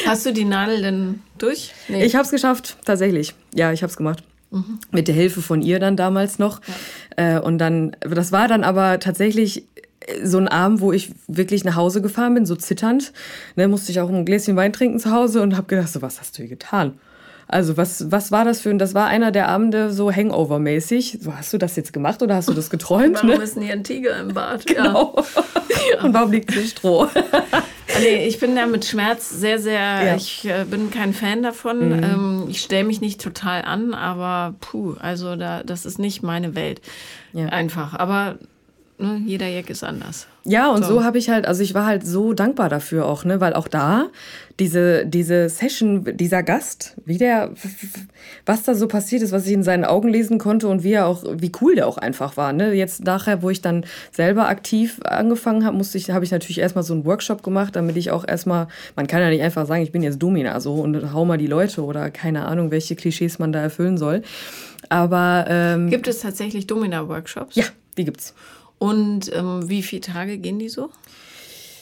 Hast du die Nadel denn durch? Nee. Ich hab's geschafft, tatsächlich. Ja, ich hab's gemacht. Mhm. Mit der Hilfe von ihr dann damals noch. Ja. Äh, und dann, das war dann aber tatsächlich äh, so ein Abend, wo ich wirklich nach Hause gefahren bin, so zitternd. Ne, musste ich auch ein Gläschen Wein trinken zu Hause und habe gedacht, so, was hast du hier getan? Also was, was war das für ein, das war einer der Abende so Hangover-mäßig. So, hast du das jetzt gemacht oder hast du das geträumt? Warum ne? ist denn hier ein Tiger im Bad? Genau. Ja. Und warum liegt hier Stroh? Nee, ich bin da mit Schmerz sehr, sehr, ja. ich äh, bin kein Fan davon. Mhm. Ähm, ich stelle mich nicht total an, aber puh, also da, das ist nicht meine Welt. Ja. Einfach. Aber ne, jeder Jack ist anders. Ja, und so, so habe ich halt, also ich war halt so dankbar dafür auch, ne, weil auch da diese, diese Session, dieser Gast, wie der, was da so passiert ist, was ich in seinen Augen lesen konnte und wie er auch, wie cool der auch einfach war, ne. Jetzt nachher, wo ich dann selber aktiv angefangen habe, musste ich, habe ich natürlich erstmal so einen Workshop gemacht, damit ich auch erstmal, man kann ja nicht einfach sagen, ich bin jetzt Domina so und hau mal die Leute oder keine Ahnung, welche Klischees man da erfüllen soll. Aber ähm, gibt es tatsächlich Domina-Workshops? Ja, die gibt's. Und ähm, wie viele Tage gehen die so?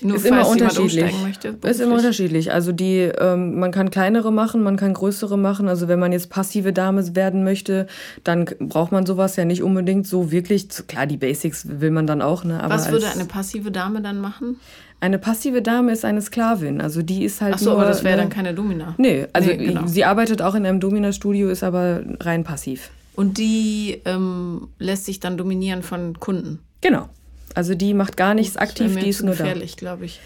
Nur ist immer unterschiedlich. Möchte, ist immer unterschiedlich. Also die, ähm, man kann kleinere machen, man kann größere machen. Also wenn man jetzt passive Dame werden möchte, dann braucht man sowas ja nicht unbedingt so wirklich. Klar, die Basics will man dann auch. Ne? Aber Was würde eine passive Dame dann machen? Eine passive Dame ist eine Sklavin. Also die ist halt. Ach so, nur, aber das wäre ne, dann keine Domina. Nee, also nee, genau. sie arbeitet auch in einem Domina-Studio, ist aber rein passiv. Und die ähm, lässt sich dann dominieren von Kunden. Genau. Also die macht gar nichts das aktiv, die ist nur da. gefährlich, glaube ich.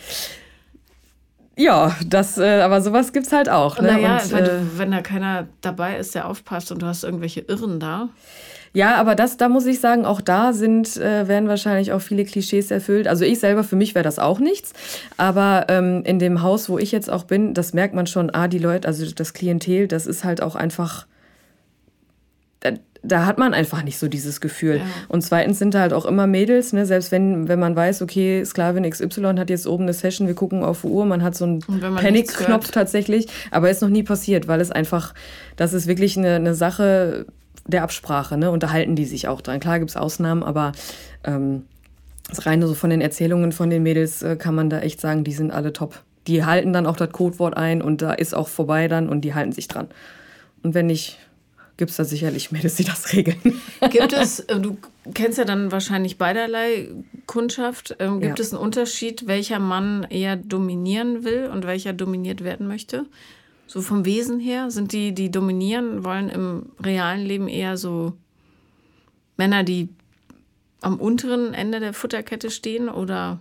Ja, das, äh, aber sowas gibt es halt auch. Ne? Naja, und, wenn, äh, wenn da keiner dabei ist, der aufpasst und du hast irgendwelche Irren da. Ja, aber das, da muss ich sagen, auch da sind, äh, werden wahrscheinlich auch viele Klischees erfüllt. Also ich selber, für mich wäre das auch nichts. Aber ähm, in dem Haus, wo ich jetzt auch bin, das merkt man schon, ah, die Leute, also das Klientel, das ist halt auch einfach da hat man einfach nicht so dieses Gefühl. Ja. Und zweitens sind da halt auch immer Mädels, ne? selbst wenn, wenn man weiß, okay, Sklavin XY hat jetzt oben eine Session, wir gucken auf die Uhr, man hat so einen Panic-Knopf tatsächlich, aber ist noch nie passiert, weil es einfach, das ist wirklich eine, eine Sache der Absprache, ne? unterhalten die sich auch dran. Klar gibt es Ausnahmen, aber ähm, das reine so von den Erzählungen von den Mädels äh, kann man da echt sagen, die sind alle top. Die halten dann auch das Codewort ein und da ist auch vorbei dann und die halten sich dran. Und wenn nicht, gibt es da sicherlich Mädels, die das regeln. Gibt es, äh, du kennst ja dann wahrscheinlich beiderlei Kundschaft, ähm, gibt ja. es einen Unterschied, welcher Mann eher dominieren will und welcher dominiert werden möchte? So vom Wesen her? Sind die, die dominieren, wollen im realen Leben eher so Männer, die am unteren Ende der Futterkette stehen oder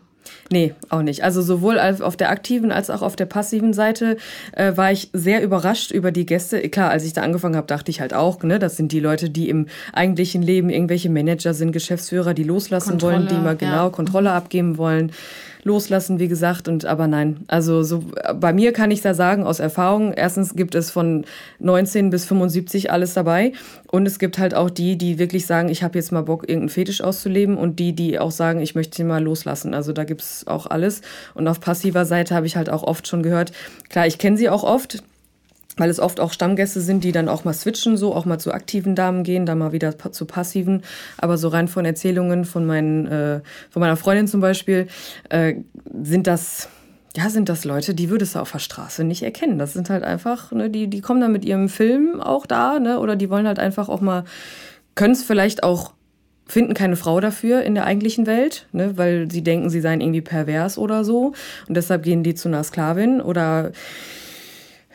Nee, auch nicht. Also sowohl auf der aktiven als auch auf der passiven Seite äh, war ich sehr überrascht über die Gäste. Klar, als ich da angefangen habe, dachte ich halt auch, ne, das sind die Leute, die im eigentlichen Leben irgendwelche Manager sind, Geschäftsführer, die loslassen Kontrolle, wollen, die mal genau ja. Kontrolle abgeben wollen loslassen, wie gesagt. Und aber nein, also so bei mir kann ich da sagen aus Erfahrung. Erstens gibt es von 19 bis 75 alles dabei und es gibt halt auch die, die wirklich sagen, ich habe jetzt mal Bock, irgendeinen Fetisch auszuleben und die, die auch sagen, ich möchte ihn mal loslassen. Also da gibt es auch alles. Und auf passiver Seite habe ich halt auch oft schon gehört. Klar, ich kenne sie auch oft weil es oft auch Stammgäste sind, die dann auch mal switchen, so auch mal zu aktiven Damen gehen, dann mal wieder zu passiven. Aber so rein von Erzählungen von, meinen, äh, von meiner Freundin zum Beispiel äh, sind das ja, sind das Leute, die würdest du auf der Straße nicht erkennen. Das sind halt einfach, ne, die, die kommen dann mit ihrem Film auch da, ne, oder die wollen halt einfach auch mal, können es vielleicht auch, finden keine Frau dafür in der eigentlichen Welt, ne, weil sie denken, sie seien irgendwie pervers oder so. Und deshalb gehen die zu einer Sklavin oder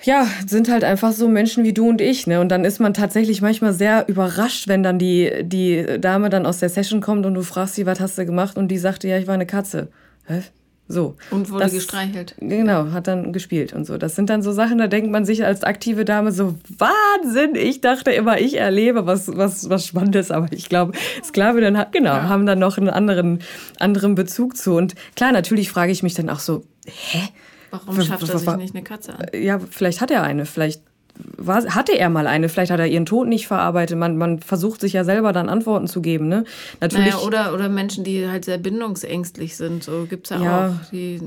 ja, sind halt einfach so Menschen wie du und ich, ne? Und dann ist man tatsächlich manchmal sehr überrascht, wenn dann die, die Dame dann aus der Session kommt und du fragst sie, was hast du gemacht? Und die sagte, ja, ich war eine Katze. Hä? So. Und wurde das, gestreichelt. Genau, hat dann gespielt und so. Das sind dann so Sachen, da denkt man sich als aktive Dame so, Wahnsinn, ich dachte immer, ich erlebe was, was, was Spannendes, aber ich glaube, Sklave dann, genau, ja. haben dann noch einen anderen, anderen Bezug zu. Und klar, natürlich frage ich mich dann auch so, hä? Warum schafft er sich nicht eine Katze an? Ja, vielleicht hat er eine, vielleicht war, hatte er mal eine, vielleicht hat er ihren Tod nicht verarbeitet. Man, man versucht sich ja selber dann Antworten zu geben. Ne? Natürlich, naja, oder, oder Menschen, die halt sehr bindungsängstlich sind. So gibt es ja, ja, auch. Die,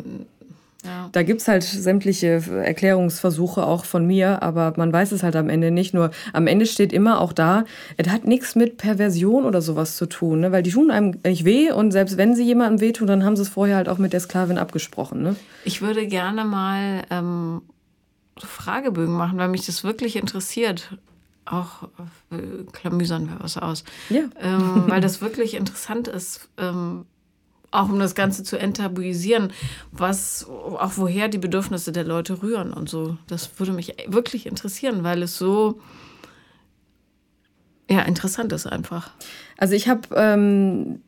ja. Da gibt es halt sämtliche Erklärungsversuche auch von mir, aber man weiß es halt am Ende nicht. Nur am Ende steht immer auch da, es hat nichts mit Perversion oder sowas zu tun, ne? weil die tun einem nicht weh und selbst wenn sie jemandem wehtun, dann haben sie es vorher halt auch mit der Sklavin abgesprochen. Ne? Ich würde gerne mal ähm, Fragebögen machen, weil mich das wirklich interessiert. Auch äh, klamüsern wir was aus. Ja. Ähm, weil das wirklich interessant ist, ähm, auch um das Ganze zu enttabuisieren, was, auch woher die Bedürfnisse der Leute rühren und so. Das würde mich wirklich interessieren, weil es so, ja, interessant ist einfach. Also ich habe ähm,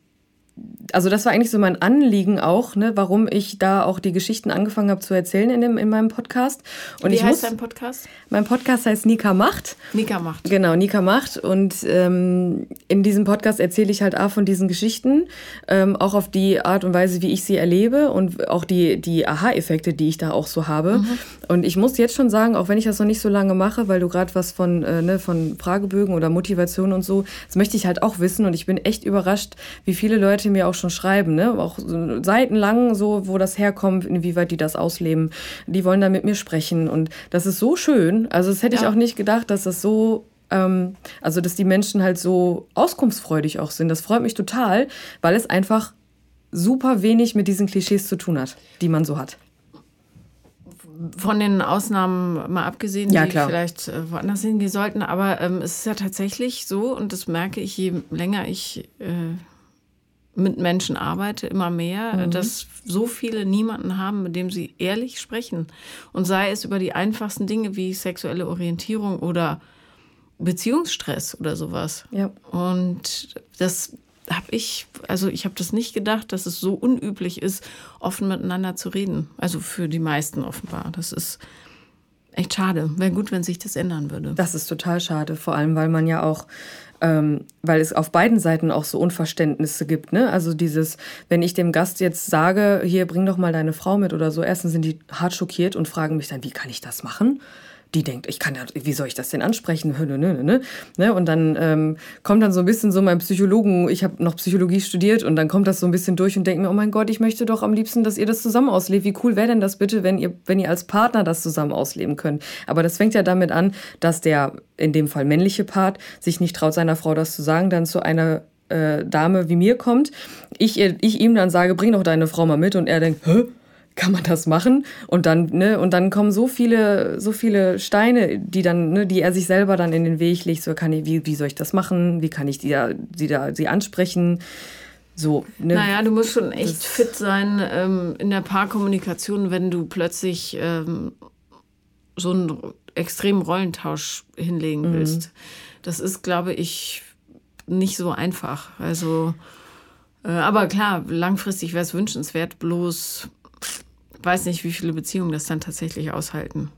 also das war eigentlich so mein Anliegen auch, ne, warum ich da auch die Geschichten angefangen habe zu erzählen in, dem, in meinem Podcast. Und Wie ich heißt muss, dein Podcast? Mein Podcast heißt Nika Macht. Nika Macht. Genau, Nika Macht. Und ähm, in diesem Podcast erzähle ich halt auch von diesen Geschichten, ähm, auch auf die Art und Weise, wie ich sie erlebe und auch die, die Aha-Effekte, die ich da auch so habe. Mhm. Und ich muss jetzt schon sagen, auch wenn ich das noch nicht so lange mache, weil du gerade was von, äh, ne, von Fragebögen oder Motivation und so, das möchte ich halt auch wissen. Und ich bin echt überrascht, wie viele Leute mir auch schon schreiben, ne? auch seitenlang so, wo das herkommt, inwieweit die das ausleben. Die wollen da mit mir sprechen und das ist so schön. Also das hätte ja. ich auch nicht gedacht, dass das so ähm, also dass die Menschen halt so auskunftsfreudig auch sind. Das freut mich total, weil es einfach super wenig mit diesen Klischees zu tun hat, die man so hat. Von den Ausnahmen mal abgesehen, ja, die klar. vielleicht äh, woanders hingehen sollten, aber ähm, es ist ja tatsächlich so, und das merke ich, je länger ich äh, mit Menschen arbeite, immer mehr, mhm. dass so viele niemanden haben, mit dem sie ehrlich sprechen. Und sei es über die einfachsten Dinge wie sexuelle Orientierung oder Beziehungsstress oder sowas. Ja. Und das habe ich, also ich habe das nicht gedacht, dass es so unüblich ist, offen miteinander zu reden. Also für die meisten offenbar. Das ist echt schade. Wäre gut, wenn sich das ändern würde. Das ist total schade, vor allem weil man ja auch ähm, weil es auf beiden Seiten auch so Unverständnisse gibt. Ne? Also dieses, wenn ich dem Gast jetzt sage, hier bring doch mal deine Frau mit oder so, erstens sind die hart schockiert und fragen mich dann, wie kann ich das machen? Die denkt, ich kann ja, wie soll ich das denn ansprechen? Ne, ne, ne, ne? Und dann ähm, kommt dann so ein bisschen so mein Psychologen, ich habe noch Psychologie studiert und dann kommt das so ein bisschen durch und denkt mir, oh mein Gott, ich möchte doch am liebsten, dass ihr das zusammen auslebt. Wie cool wäre denn das bitte, wenn ihr, wenn ihr als Partner das zusammen ausleben könnt? Aber das fängt ja damit an, dass der in dem Fall männliche Part sich nicht traut, seiner Frau das zu sagen, dann zu einer äh, Dame wie mir kommt, ich, ich ihm dann sage, bring doch deine Frau mal mit und er denkt, hä? Kann man das machen? Und dann, ne, und dann kommen so viele, so viele Steine, die dann, ne, die er sich selber dann in den Weg legt. So kann ich, wie, wie soll ich das machen? Wie kann ich die da, die da, sie ansprechen? So, ne? Naja, du musst schon echt das fit sein ähm, in der Paarkommunikation, wenn du plötzlich ähm, so einen extremen Rollentausch hinlegen mhm. willst. Das ist, glaube ich, nicht so einfach. Also, äh, aber klar, langfristig wäre es wünschenswert, bloß weiß nicht, wie viele Beziehungen das dann tatsächlich aushalten.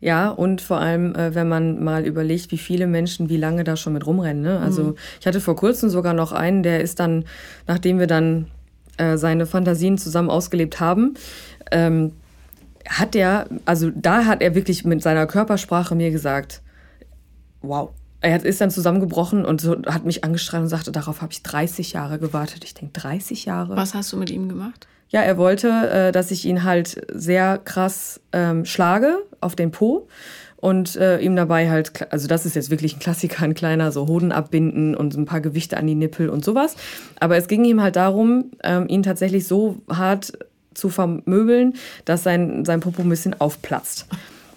Ja, und vor allem, äh, wenn man mal überlegt, wie viele Menschen wie lange da schon mit rumrennen. Ne? Also mhm. ich hatte vor kurzem sogar noch einen, der ist dann, nachdem wir dann äh, seine Fantasien zusammen ausgelebt haben, ähm, hat er, also da hat er wirklich mit seiner Körpersprache mir gesagt, wow. Er ist dann zusammengebrochen und so hat mich angestrahlt und sagte, darauf habe ich 30 Jahre gewartet. Ich denke, 30 Jahre. Was hast du mit ihm gemacht? Ja, er wollte, äh, dass ich ihn halt sehr krass ähm, schlage auf den Po und äh, ihm dabei halt, also das ist jetzt wirklich ein Klassiker, ein kleiner, so Hoden abbinden und ein paar Gewichte an die Nippel und sowas. Aber es ging ihm halt darum, ähm, ihn tatsächlich so hart zu vermöbeln, dass sein, sein Popo ein bisschen aufplatzt.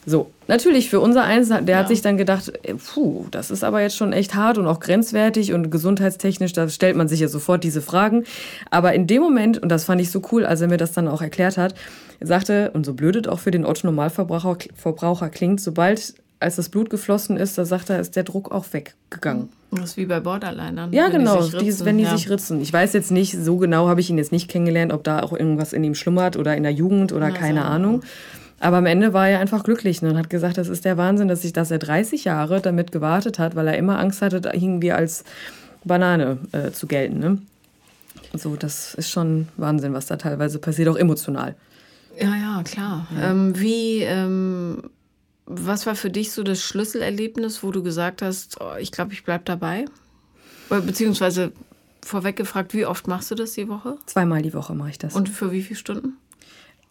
So, natürlich für unser Eins, der ja. hat sich dann gedacht, äh, puh, das ist aber jetzt schon echt hart und auch grenzwertig und gesundheitstechnisch, da stellt man sich ja sofort diese Fragen. Aber in dem Moment, und das fand ich so cool, als er mir das dann auch erklärt hat, sagte, und so blödet auch für den Otto-Normalverbraucher Verbraucher klingt, sobald als das Blut geflossen ist, da sagt er, ist der Druck auch weggegangen. Das ist wie bei Borderlinern. Ja, genau, die ritzen, wenn die ja. sich ritzen. Ich weiß jetzt nicht, so genau habe ich ihn jetzt nicht kennengelernt, ob da auch irgendwas in ihm schlummert oder in der Jugend oder ja, keine so. Ahnung. Aber am Ende war er einfach glücklich ne, und hat gesagt, das ist der Wahnsinn, dass, ich, dass er 30 Jahre damit gewartet hat, weil er immer Angst hatte, irgendwie als Banane äh, zu gelten. Ne? So, das ist schon Wahnsinn, was da teilweise passiert, auch emotional. Ja, ja, klar. Ja. Ähm, wie, ähm, was war für dich so das Schlüsselerlebnis, wo du gesagt hast, oh, ich glaube, ich bleibe dabei? Beziehungsweise vorweg gefragt, wie oft machst du das die Woche? Zweimal die Woche mache ich das. Und für wie viele Stunden?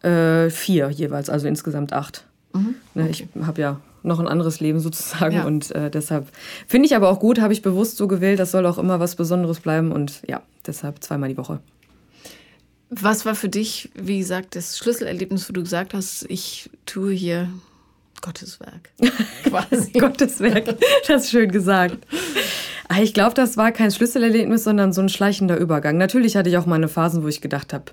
Äh, vier jeweils, also insgesamt acht. Mhm. Ne, okay. Ich habe ja noch ein anderes Leben sozusagen ja. und äh, deshalb finde ich aber auch gut, habe ich bewusst so gewählt, das soll auch immer was Besonderes bleiben und ja, deshalb zweimal die Woche. Was war für dich, wie gesagt, das Schlüsselerlebnis, wo du gesagt hast, ich tue hier Gottes Werk? Quasi. Gottes Werk, das ist schön gesagt. Ah, ich glaube, das war kein Schlüsselerlebnis, sondern so ein schleichender Übergang. Natürlich hatte ich auch meine Phasen, wo ich gedacht habe,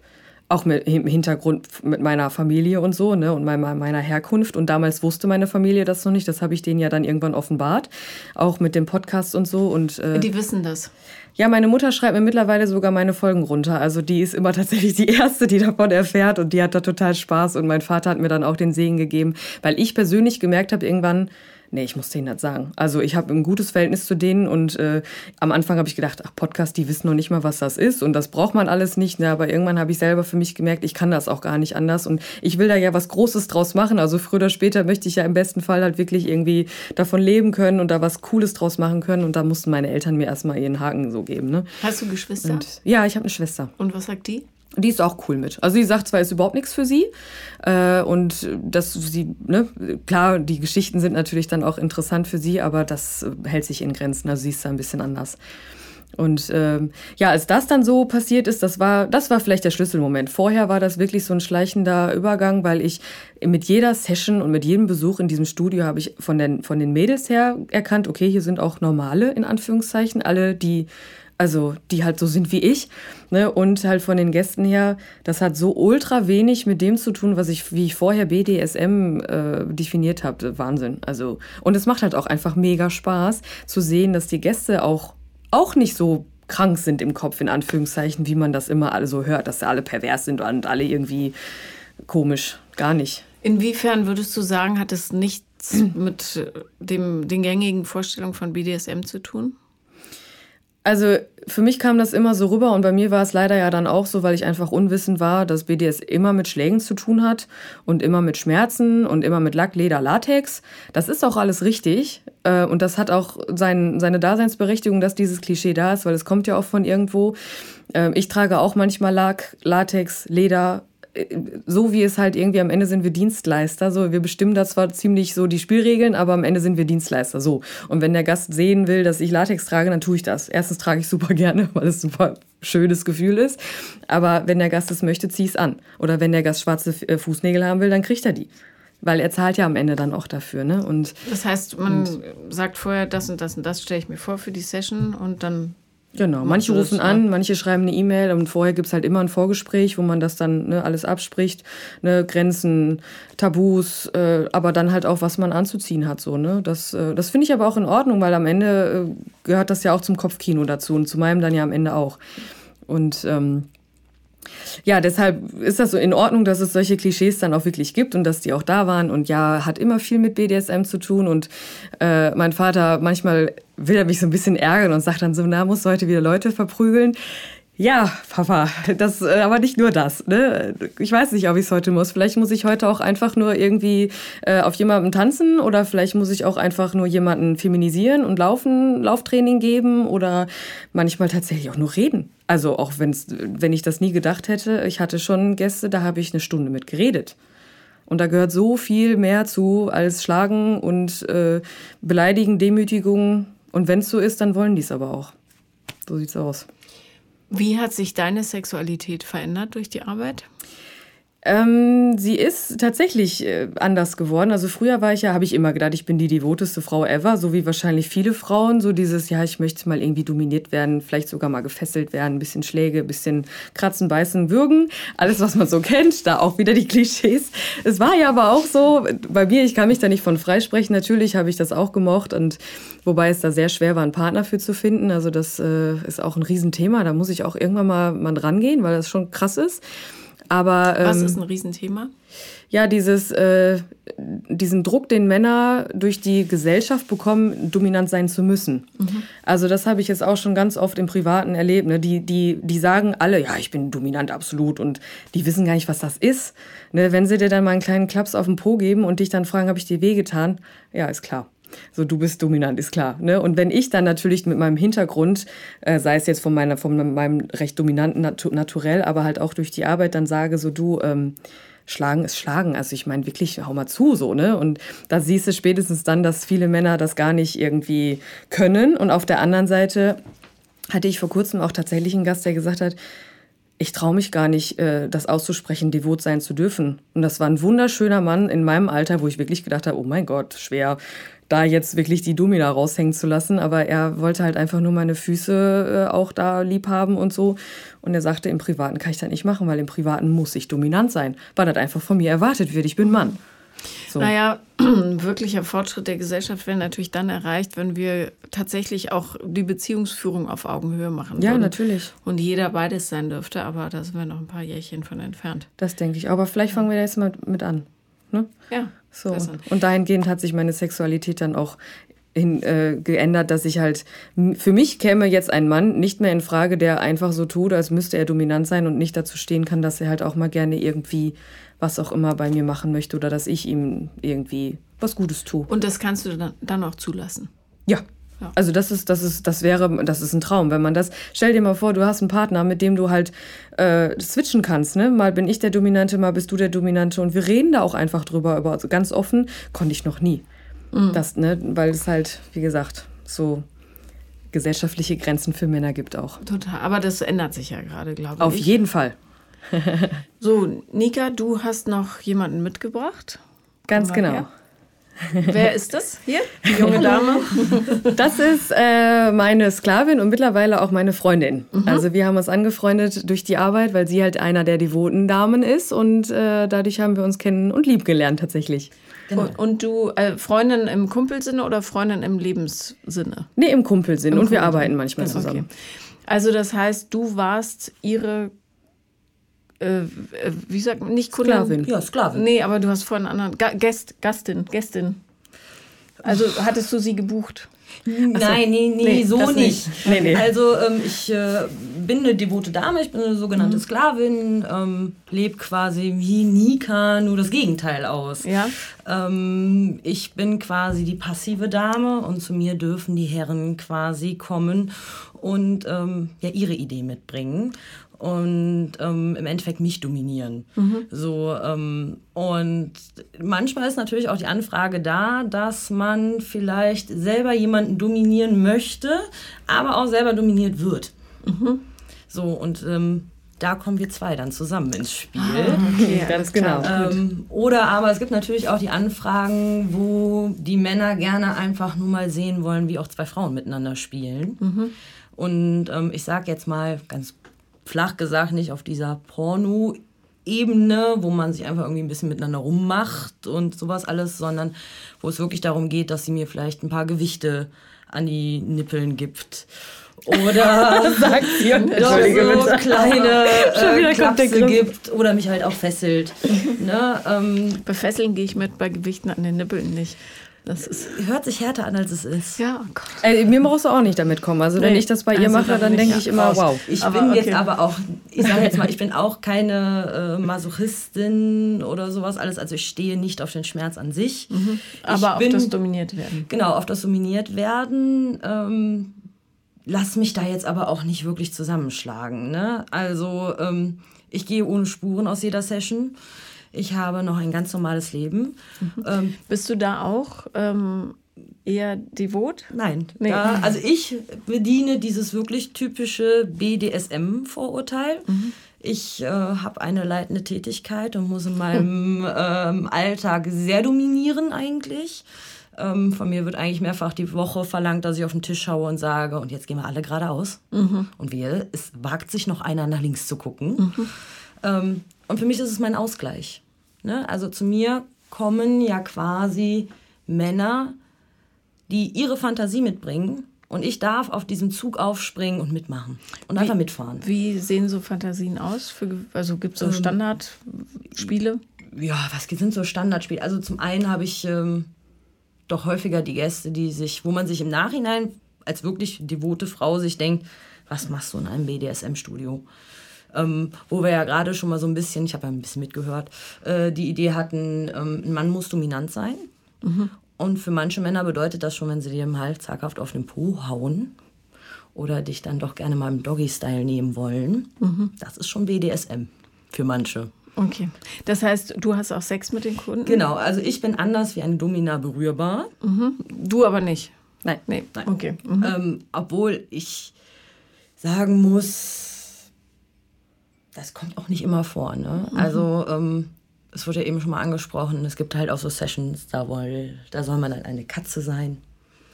auch mit, im Hintergrund mit meiner Familie und so, ne, und meiner, meiner Herkunft. Und damals wusste meine Familie das noch nicht. Das habe ich denen ja dann irgendwann offenbart. Auch mit dem Podcast und so. Und, äh, die wissen das. Ja, meine Mutter schreibt mir mittlerweile sogar meine Folgen runter. Also die ist immer tatsächlich die Erste, die davon erfährt und die hat da total Spaß. Und mein Vater hat mir dann auch den Segen gegeben, weil ich persönlich gemerkt habe, irgendwann, Nee, ich muss denen das sagen. Also ich habe ein gutes Verhältnis zu denen und äh, am Anfang habe ich gedacht, ach, Podcast, die wissen noch nicht mal, was das ist und das braucht man alles nicht. Ne? Aber irgendwann habe ich selber für mich gemerkt, ich kann das auch gar nicht anders und ich will da ja was Großes draus machen. Also früher oder später möchte ich ja im besten Fall halt wirklich irgendwie davon leben können und da was Cooles draus machen können und da mussten meine Eltern mir erstmal ihren Haken so geben. Ne? Hast du Geschwister? Und, ja, ich habe eine Schwester. Und was sagt die? Die ist auch cool mit. Also sie sagt zwar, ist überhaupt nichts für sie. Äh, und dass sie, ne, klar, die Geschichten sind natürlich dann auch interessant für sie, aber das hält sich in Grenzen. Also sie ist da ein bisschen anders. Und ähm, ja, als das dann so passiert ist, das war, das war vielleicht der Schlüsselmoment. Vorher war das wirklich so ein schleichender Übergang, weil ich mit jeder Session und mit jedem Besuch in diesem Studio habe ich von den, von den Mädels her erkannt, okay, hier sind auch normale, in Anführungszeichen, alle, die also die halt so sind wie ich. Ne? Und halt von den Gästen her, das hat so ultra wenig mit dem zu tun, was ich, wie ich vorher BDSM äh, definiert habe. Wahnsinn. Also, und es macht halt auch einfach mega Spaß zu sehen, dass die Gäste auch, auch nicht so krank sind im Kopf, in Anführungszeichen, wie man das immer alle so hört, dass sie alle pervers sind und alle irgendwie komisch. Gar nicht. Inwiefern würdest du sagen, hat es nichts mit dem, den gängigen Vorstellungen von BDSM zu tun? Also für mich kam das immer so rüber und bei mir war es leider ja dann auch so, weil ich einfach unwissend war, dass BDS immer mit Schlägen zu tun hat und immer mit Schmerzen und immer mit Lack, Leder, Latex. Das ist auch alles richtig äh, und das hat auch sein, seine Daseinsberechtigung, dass dieses Klischee da ist, weil es kommt ja auch von irgendwo. Ähm, ich trage auch manchmal Lack, Latex, Leder, so wie es halt irgendwie am Ende sind wir Dienstleister. So, wir bestimmen da zwar ziemlich so die Spielregeln, aber am Ende sind wir Dienstleister. So. Und wenn der Gast sehen will, dass ich Latex trage, dann tue ich das. Erstens trage ich super gerne, weil es super schönes Gefühl ist. Aber wenn der Gast es möchte, zieh es an. Oder wenn der Gast schwarze äh, Fußnägel haben will, dann kriegt er die. Weil er zahlt ja am Ende dann auch dafür. Ne? Und, das heißt, man sagt vorher, das und das und das stelle ich mir vor für die Session und dann Genau, manche rufen an, manche schreiben eine E-Mail und vorher gibt es halt immer ein Vorgespräch, wo man das dann ne, alles abspricht, ne, Grenzen, Tabus, äh, aber dann halt auch, was man anzuziehen hat. So, ne? Das, äh, das finde ich aber auch in Ordnung, weil am Ende äh, gehört das ja auch zum Kopfkino dazu und zu meinem dann ja am Ende auch. Und ähm, ja, deshalb ist das so in Ordnung, dass es solche Klischees dann auch wirklich gibt und dass die auch da waren. Und ja, hat immer viel mit BDSM zu tun. Und äh, mein Vater, manchmal will er mich so ein bisschen ärgern und sagt dann so, na, musst du heute wieder Leute verprügeln. Ja, Papa, das, äh, aber nicht nur das. Ne? Ich weiß nicht, ob ich es heute muss. Vielleicht muss ich heute auch einfach nur irgendwie äh, auf jemandem tanzen oder vielleicht muss ich auch einfach nur jemanden feminisieren und laufen, Lauftraining geben oder manchmal tatsächlich auch nur reden. Also auch wenn's, wenn ich das nie gedacht hätte, ich hatte schon Gäste, da habe ich eine Stunde mit geredet. Und da gehört so viel mehr zu als Schlagen und äh, Beleidigen, Demütigung. Und wenn es so ist, dann wollen die es aber auch. So sieht's aus. Wie hat sich deine Sexualität verändert durch die Arbeit? Ähm, sie ist tatsächlich äh, anders geworden. Also früher war ich ja, habe ich immer gedacht, ich bin die devoteste Frau ever, so wie wahrscheinlich viele Frauen. So dieses, ja, ich möchte mal irgendwie dominiert werden, vielleicht sogar mal gefesselt werden, ein bisschen Schläge, ein bisschen kratzen, beißen, würgen. Alles, was man so kennt, da auch wieder die Klischees. Es war ja aber auch so, bei mir, ich kann mich da nicht von freisprechen. Natürlich habe ich das auch gemocht und wobei es da sehr schwer war, einen Partner für zu finden. Also das äh, ist auch ein Riesenthema. Da muss ich auch irgendwann mal, mal rangehen, weil das schon krass ist. Aber, ähm, Was ist ein Riesenthema? Ja, dieses, äh, diesen Druck, den Männer durch die Gesellschaft bekommen, dominant sein zu müssen. Mhm. Also das habe ich jetzt auch schon ganz oft im Privaten erlebt. Ne? Die, die, die sagen alle, ja, ich bin dominant absolut und die wissen gar nicht, was das ist. Ne? Wenn sie dir dann mal einen kleinen Klaps auf den Po geben und dich dann fragen, habe ich dir wehgetan? Ja, ist klar. So, du bist dominant, ist klar. Ne? Und wenn ich dann natürlich mit meinem Hintergrund, äh, sei es jetzt von, meiner, von meinem recht dominanten Natu Naturell, aber halt auch durch die Arbeit, dann sage, so du, ähm, Schlagen ist Schlagen. Also ich meine wirklich, hau mal zu so, ne? Und da siehst du spätestens dann, dass viele Männer das gar nicht irgendwie können. Und auf der anderen Seite hatte ich vor kurzem auch tatsächlich einen Gast, der gesagt hat, ich traue mich gar nicht, äh, das auszusprechen, devot sein zu dürfen. Und das war ein wunderschöner Mann in meinem Alter, wo ich wirklich gedacht habe, oh mein Gott, schwer, da jetzt wirklich die Domina raushängen zu lassen. Aber er wollte halt einfach nur meine Füße äh, auch da lieb haben und so. Und er sagte, im Privaten kann ich das nicht machen, weil im Privaten muss ich dominant sein, weil das einfach von mir erwartet wird. Ich bin Mann. So. Naja, wirklicher Fortschritt der Gesellschaft wäre natürlich dann erreicht, wenn wir tatsächlich auch die Beziehungsführung auf Augenhöhe machen Ja, würden. natürlich. Und jeder beides sein dürfte, aber da sind wir noch ein paar Jährchen von entfernt. Das denke ich. Aber vielleicht fangen wir jetzt mal mit an. Ne? Ja. So. Und dahingehend hat sich meine Sexualität dann auch hin, äh, geändert, dass ich halt, für mich käme jetzt ein Mann nicht mehr in Frage, der einfach so tut, als müsste er dominant sein und nicht dazu stehen kann, dass er halt auch mal gerne irgendwie was auch immer bei mir machen möchte oder dass ich ihm irgendwie was Gutes tue. Und das kannst du dann, dann auch zulassen? Ja, also das ist, das ist, das wäre, das ist ein Traum, wenn man das. Stell dir mal vor, du hast einen Partner, mit dem du halt äh, switchen kannst. Ne? Mal bin ich der Dominante, mal bist du der Dominante und wir reden da auch einfach drüber, über also ganz offen. Konnte ich noch nie. Mhm. Das, ne, weil es halt, wie gesagt, so gesellschaftliche Grenzen für Männer gibt auch. Total. Aber das ändert sich ja gerade, glaube ich. Auf jeden Fall. so, Nika, du hast noch jemanden mitgebracht. Ganz genau. Her. Wer ist das hier? Die junge Dame? Das ist äh, meine Sklavin und mittlerweile auch meine Freundin. Mhm. Also wir haben uns angefreundet durch die Arbeit, weil sie halt einer der devoten Damen ist und äh, dadurch haben wir uns kennen und lieb gelernt tatsächlich. Genau. Und, und, du, äh, Freundin im Kumpelsinne oder Freundin im Lebenssinne? Nee, im Kumpelsinne und wir arbeiten manchmal zusammen. Okay. Also das heißt, du warst ihre äh, wie sagt man, nicht Kundin? Sklavin. Ja, Sklavin. Nee, aber du hast vorhin einen anderen, Ga Gast, Gastin, Gästin. Also hattest du sie gebucht? Nein, nee, nee, nee so nicht. nicht. Nee, nee. Also ähm, ich äh, bin eine devote Dame, ich bin eine sogenannte mhm. Sklavin, ähm, lebe quasi wie Nika, nur das Gegenteil aus. Ja. Ähm, ich bin quasi die passive Dame und zu mir dürfen die Herren quasi kommen und ähm, ja ihre Idee mitbringen und ähm, im Endeffekt mich dominieren. Mhm. So, ähm, und manchmal ist natürlich auch die Anfrage da, dass man vielleicht selber jemanden dominieren möchte, aber auch selber dominiert wird. Mhm. So, und ähm, da kommen wir zwei dann zusammen ins Spiel. Ah, okay, ganz genau. Ähm, oder aber es gibt natürlich auch die Anfragen, wo die Männer gerne einfach nur mal sehen wollen, wie auch zwei Frauen miteinander spielen. Mhm. Und ähm, ich sage jetzt mal ganz flach gesagt nicht auf dieser Porno Ebene, wo man sich einfach irgendwie ein bisschen miteinander rummacht und sowas alles, sondern wo es wirklich darum geht, dass sie mir vielleicht ein paar Gewichte an die Nippeln gibt. Oder sagt sie und doch so kleine äh, Klapse gibt oder mich halt auch fesselt. ne? ähm, Befesseln gehe ich mit bei Gewichten an den Nippeln nicht. Das ist, hört sich härter an, als es ist. Ja, oh Gott. Äh, mir brauchst du auch nicht damit kommen. Also, nee. wenn ich das bei ihr also mache, dann denke ich immer, wow. Ich aber bin okay. jetzt aber auch, ich sage jetzt mal, ich bin auch keine äh, Masochistin oder sowas alles. Also, ich stehe nicht auf den Schmerz an sich. Mhm. Aber bin, auf das dominiert werden. Genau, auf das dominiert werden. Ähm, lass mich da jetzt aber auch nicht wirklich zusammenschlagen. Ne? Also, ähm, ich gehe ohne Spuren aus jeder Session. Ich habe noch ein ganz normales Leben. Mhm. Ähm, Bist du da auch ähm, eher devot? Nein. Nee. Da, also ich bediene dieses wirklich typische BDSM-Vorurteil. Mhm. Ich äh, habe eine leitende Tätigkeit und muss in meinem ähm, Alltag sehr dominieren eigentlich. Ähm, von mir wird eigentlich mehrfach die Woche verlangt, dass ich auf den Tisch schaue und sage, und jetzt gehen wir alle geradeaus. Mhm. Und wir, es wagt sich noch einer nach links zu gucken. Mhm. Ähm, und für mich ist es mein Ausgleich. Ne? Also zu mir kommen ja quasi Männer, die ihre Fantasie mitbringen und ich darf auf diesem Zug aufspringen und mitmachen und wie, einfach mitfahren. Wie sehen so Fantasien aus? Für, also gibt es so ähm, Standardspiele? Ja, was sind so Standardspiele? Also zum einen habe ich ähm, doch häufiger die Gäste, die sich, wo man sich im Nachhinein als wirklich devote Frau sich denkt, was machst du in einem BDSM-Studio? Ähm, wo wir ja gerade schon mal so ein bisschen, ich habe ja ein bisschen mitgehört, äh, die Idee hatten, ähm, ein Mann muss dominant sein. Mhm. Und für manche Männer bedeutet das schon, wenn sie dir im Hals zaghaft auf den Po hauen oder dich dann doch gerne mal im Doggy-Style nehmen wollen. Mhm. Das ist schon BDSM für manche. Okay. Das heißt, du hast auch Sex mit den Kunden? Genau, also ich bin anders wie eine Domina berührbar. Mhm. Du aber nicht. Nein. Nee. Nein. Okay. Ähm, obwohl ich sagen muss, das kommt auch nicht immer vor. Ne? Mhm. Also ähm, es wurde ja eben schon mal angesprochen, es gibt halt auch so Sessions, da, wohl, da soll man dann eine Katze sein.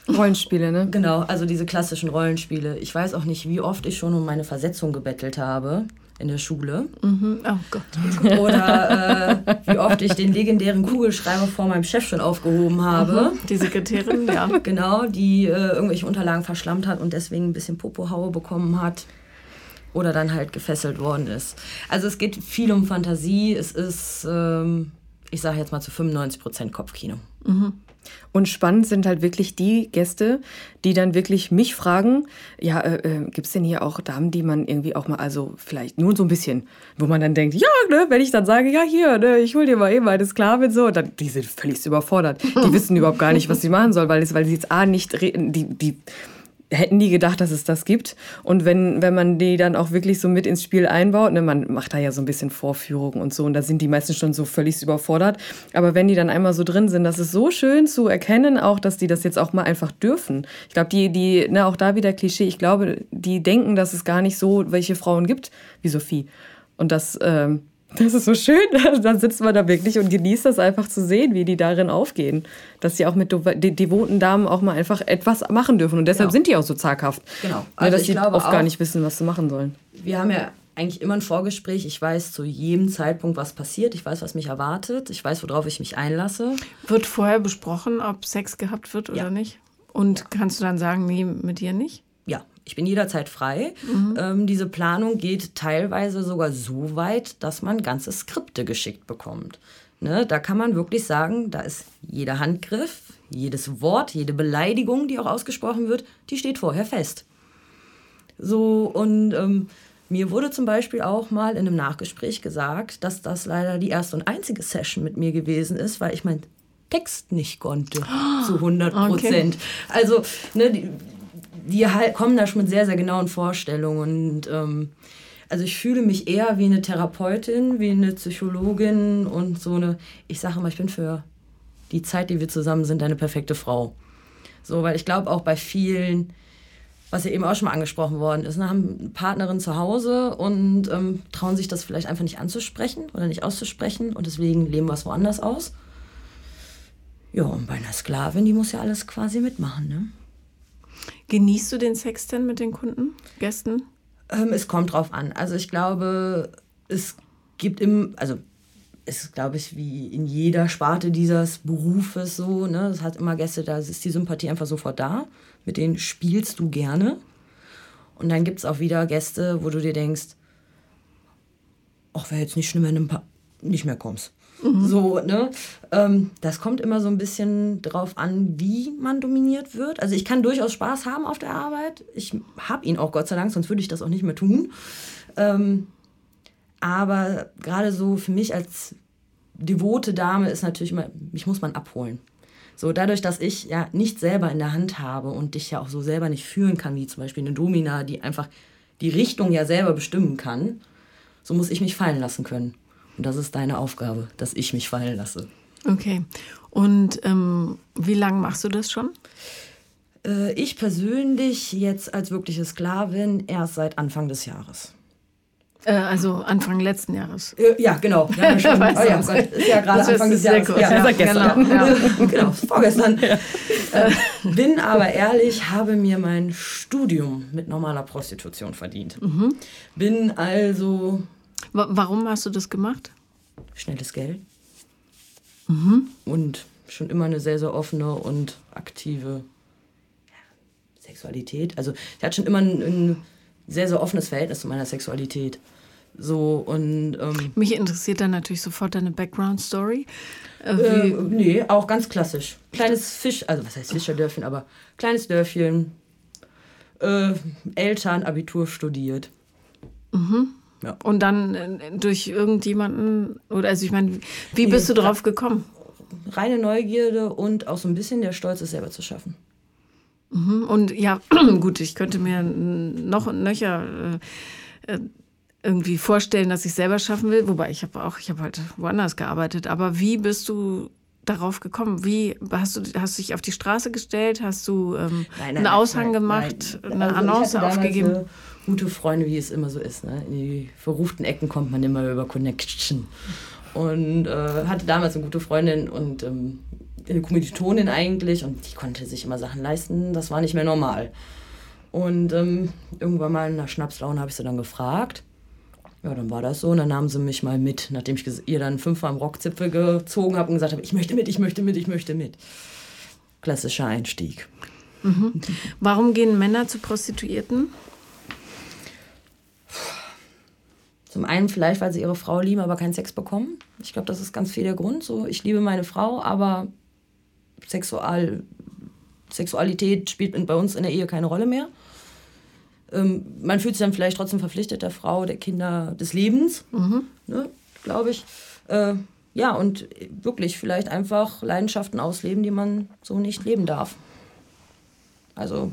Rollenspiele, ne? Genau, also diese klassischen Rollenspiele. Ich weiß auch nicht, wie oft ich schon um meine Versetzung gebettelt habe in der Schule. Mhm. Oh Gott. Oder äh, wie oft ich den legendären Kugelschreiber vor meinem Chef schon aufgehoben habe. Mhm. Die Sekretärin, ja. Genau, die äh, irgendwelche Unterlagen verschlammt hat und deswegen ein bisschen Popohaue bekommen hat oder dann halt gefesselt worden ist. Also es geht viel um Fantasie. Es ist, ähm, ich sage jetzt mal zu 95 Prozent Kopfkino. Mhm. Und spannend sind halt wirklich die Gäste, die dann wirklich mich fragen, ja, äh, äh, gibt es denn hier auch Damen, die man irgendwie auch mal, also vielleicht nur so ein bisschen, wo man dann denkt, ja, ne, wenn ich dann sage, ja, hier, ne, ich hol dir mal eben eine Sklavin so, dann, die sind völlig überfordert. Die wissen überhaupt gar nicht, was sie machen sollen, weil, weil sie jetzt A, nicht, die, die hätten nie gedacht, dass es das gibt. Und wenn, wenn man die dann auch wirklich so mit ins Spiel einbaut, ne, man macht da ja so ein bisschen Vorführungen und so, und da sind die meisten schon so völlig überfordert. Aber wenn die dann einmal so drin sind, das ist so schön zu erkennen, auch, dass die das jetzt auch mal einfach dürfen. Ich glaube, die, die, ne, auch da wieder Klischee, ich glaube, die denken, dass es gar nicht so welche Frauen gibt wie Sophie. Und das, ähm, das ist so schön. Dann sitzt man da wirklich und genießt das einfach zu sehen, wie die darin aufgehen. Dass sie auch mit devoten Damen auch mal einfach etwas machen dürfen. Und deshalb genau. sind die auch so zaghaft. Genau. Also dass sie oft auch, gar nicht wissen, was sie machen sollen. Wir haben ja eigentlich immer ein Vorgespräch. Ich weiß zu jedem Zeitpunkt, was passiert. Ich weiß, was mich erwartet. Ich weiß, worauf ich mich einlasse. Wird vorher besprochen, ob Sex gehabt wird oder ja. nicht? Und kannst du dann sagen, nee, mit dir nicht? Ich bin jederzeit frei. Mhm. Ähm, diese Planung geht teilweise sogar so weit, dass man ganze Skripte geschickt bekommt. Ne, da kann man wirklich sagen, da ist jeder Handgriff, jedes Wort, jede Beleidigung, die auch ausgesprochen wird, die steht vorher fest. So, und ähm, mir wurde zum Beispiel auch mal in einem Nachgespräch gesagt, dass das leider die erste und einzige Session mit mir gewesen ist, weil ich meinen Text nicht konnte zu 100 Prozent. Okay. Also, ne, die, die halt kommen da schon mit sehr, sehr genauen Vorstellungen. Und ähm, also ich fühle mich eher wie eine Therapeutin, wie eine Psychologin und so eine, ich sage immer, ich bin für die Zeit, die wir zusammen sind, eine perfekte Frau. So, weil ich glaube auch bei vielen, was ja eben auch schon mal angesprochen worden ist, ne, haben eine Partnerin zu Hause und ähm, trauen sich das vielleicht einfach nicht anzusprechen oder nicht auszusprechen und deswegen leben wir es woanders aus. Ja, und bei einer Sklavin, die muss ja alles quasi mitmachen, ne? Genießt du den Sex denn mit den Kunden, Gästen? Ähm, es kommt drauf an. Also ich glaube, es gibt im, also es ist, glaube ich, wie in jeder Sparte dieses Berufes so, ne? Es hat immer Gäste, da ist die Sympathie einfach sofort da. Mit denen spielst du gerne. Und dann gibt es auch wieder Gäste, wo du dir denkst, ach, wäre jetzt nicht schlimm, wenn du nicht mehr kommst. Mhm. So, ne? Ähm, das kommt immer so ein bisschen drauf an, wie man dominiert wird. Also ich kann durchaus Spaß haben auf der Arbeit. Ich habe ihn auch Gott sei Dank, sonst würde ich das auch nicht mehr tun. Ähm, aber gerade so für mich als devote Dame ist natürlich immer, mich muss man abholen. So, dadurch, dass ich ja nicht selber in der Hand habe und dich ja auch so selber nicht fühlen kann, wie zum Beispiel eine Domina, die einfach die Richtung ja selber bestimmen kann, so muss ich mich fallen lassen können. Und das ist deine Aufgabe, dass ich mich fallen lasse. Okay. Und ähm, wie lange machst du das schon? Äh, ich persönlich jetzt als wirkliche Sklavin erst seit Anfang des Jahres. Äh, also Anfang letzten Jahres. Äh, ja, genau. Ja, schon, oh ja, Gott, ist ja gerade Anfang des Jahres. Ja, ja, gestern. Genau, ja. genau vorgestern. Ja. Äh, bin aber ehrlich, habe mir mein Studium mit normaler Prostitution verdient. Mhm. Bin also. Warum hast du das gemacht? Schnelles Geld. Mhm. Und schon immer eine sehr, sehr offene und aktive Sexualität. Also, ich hatte schon immer ein, ein sehr, sehr offenes Verhältnis zu meiner Sexualität. So und. Ähm, Mich interessiert dann natürlich sofort deine Background-Story. Äh, äh, nee, auch ganz klassisch. Kleines Fisch, also was heißt Fischerdörfchen, aber kleines Dörfchen. Äh, Eltern, Abitur studiert. Mhm. Ja. Und dann äh, durch irgendjemanden, oder also ich meine, wie bist nee, du drauf gekommen? Reine Neugierde und auch so ein bisschen der Stolz, es selber zu schaffen. Mhm. Und ja, gut, ich könnte mir noch und nöcher äh, äh, irgendwie vorstellen, dass ich selber schaffen will. Wobei ich habe auch, ich habe halt woanders gearbeitet. Aber wie bist du darauf gekommen? Wie hast du, hast du dich auf die Straße gestellt? Hast du ähm, nein, nein, einen Aushang nein, gemacht, eine also Annonce aufgegeben? Gute Freunde, wie es immer so ist. Ne? In die verruchten Ecken kommt man immer über Connection. Und äh, hatte damals eine gute Freundin und ähm, eine Kommilitonin eigentlich und die konnte sich immer Sachen leisten. Das war nicht mehr normal. Und ähm, irgendwann mal in einer Schnapslaune habe ich sie dann gefragt. Ja, dann war das so und dann nahmen sie mich mal mit, nachdem ich ihr dann fünfmal am Rockzipfel gezogen habe und gesagt habe, ich möchte mit, ich möchte mit, ich möchte mit. Klassischer Einstieg. Mhm. Warum gehen Männer zu Prostituierten? Zum einen vielleicht, weil sie ihre Frau lieben, aber keinen Sex bekommen. Ich glaube, das ist ganz viel der Grund. So, ich liebe meine Frau, aber Sexual, Sexualität spielt bei uns in der Ehe keine Rolle mehr. Ähm, man fühlt sich dann vielleicht trotzdem verpflichtet der Frau, der Kinder, des Lebens, mhm. ne, glaube ich. Äh, ja, und wirklich vielleicht einfach Leidenschaften ausleben, die man so nicht leben darf. Also,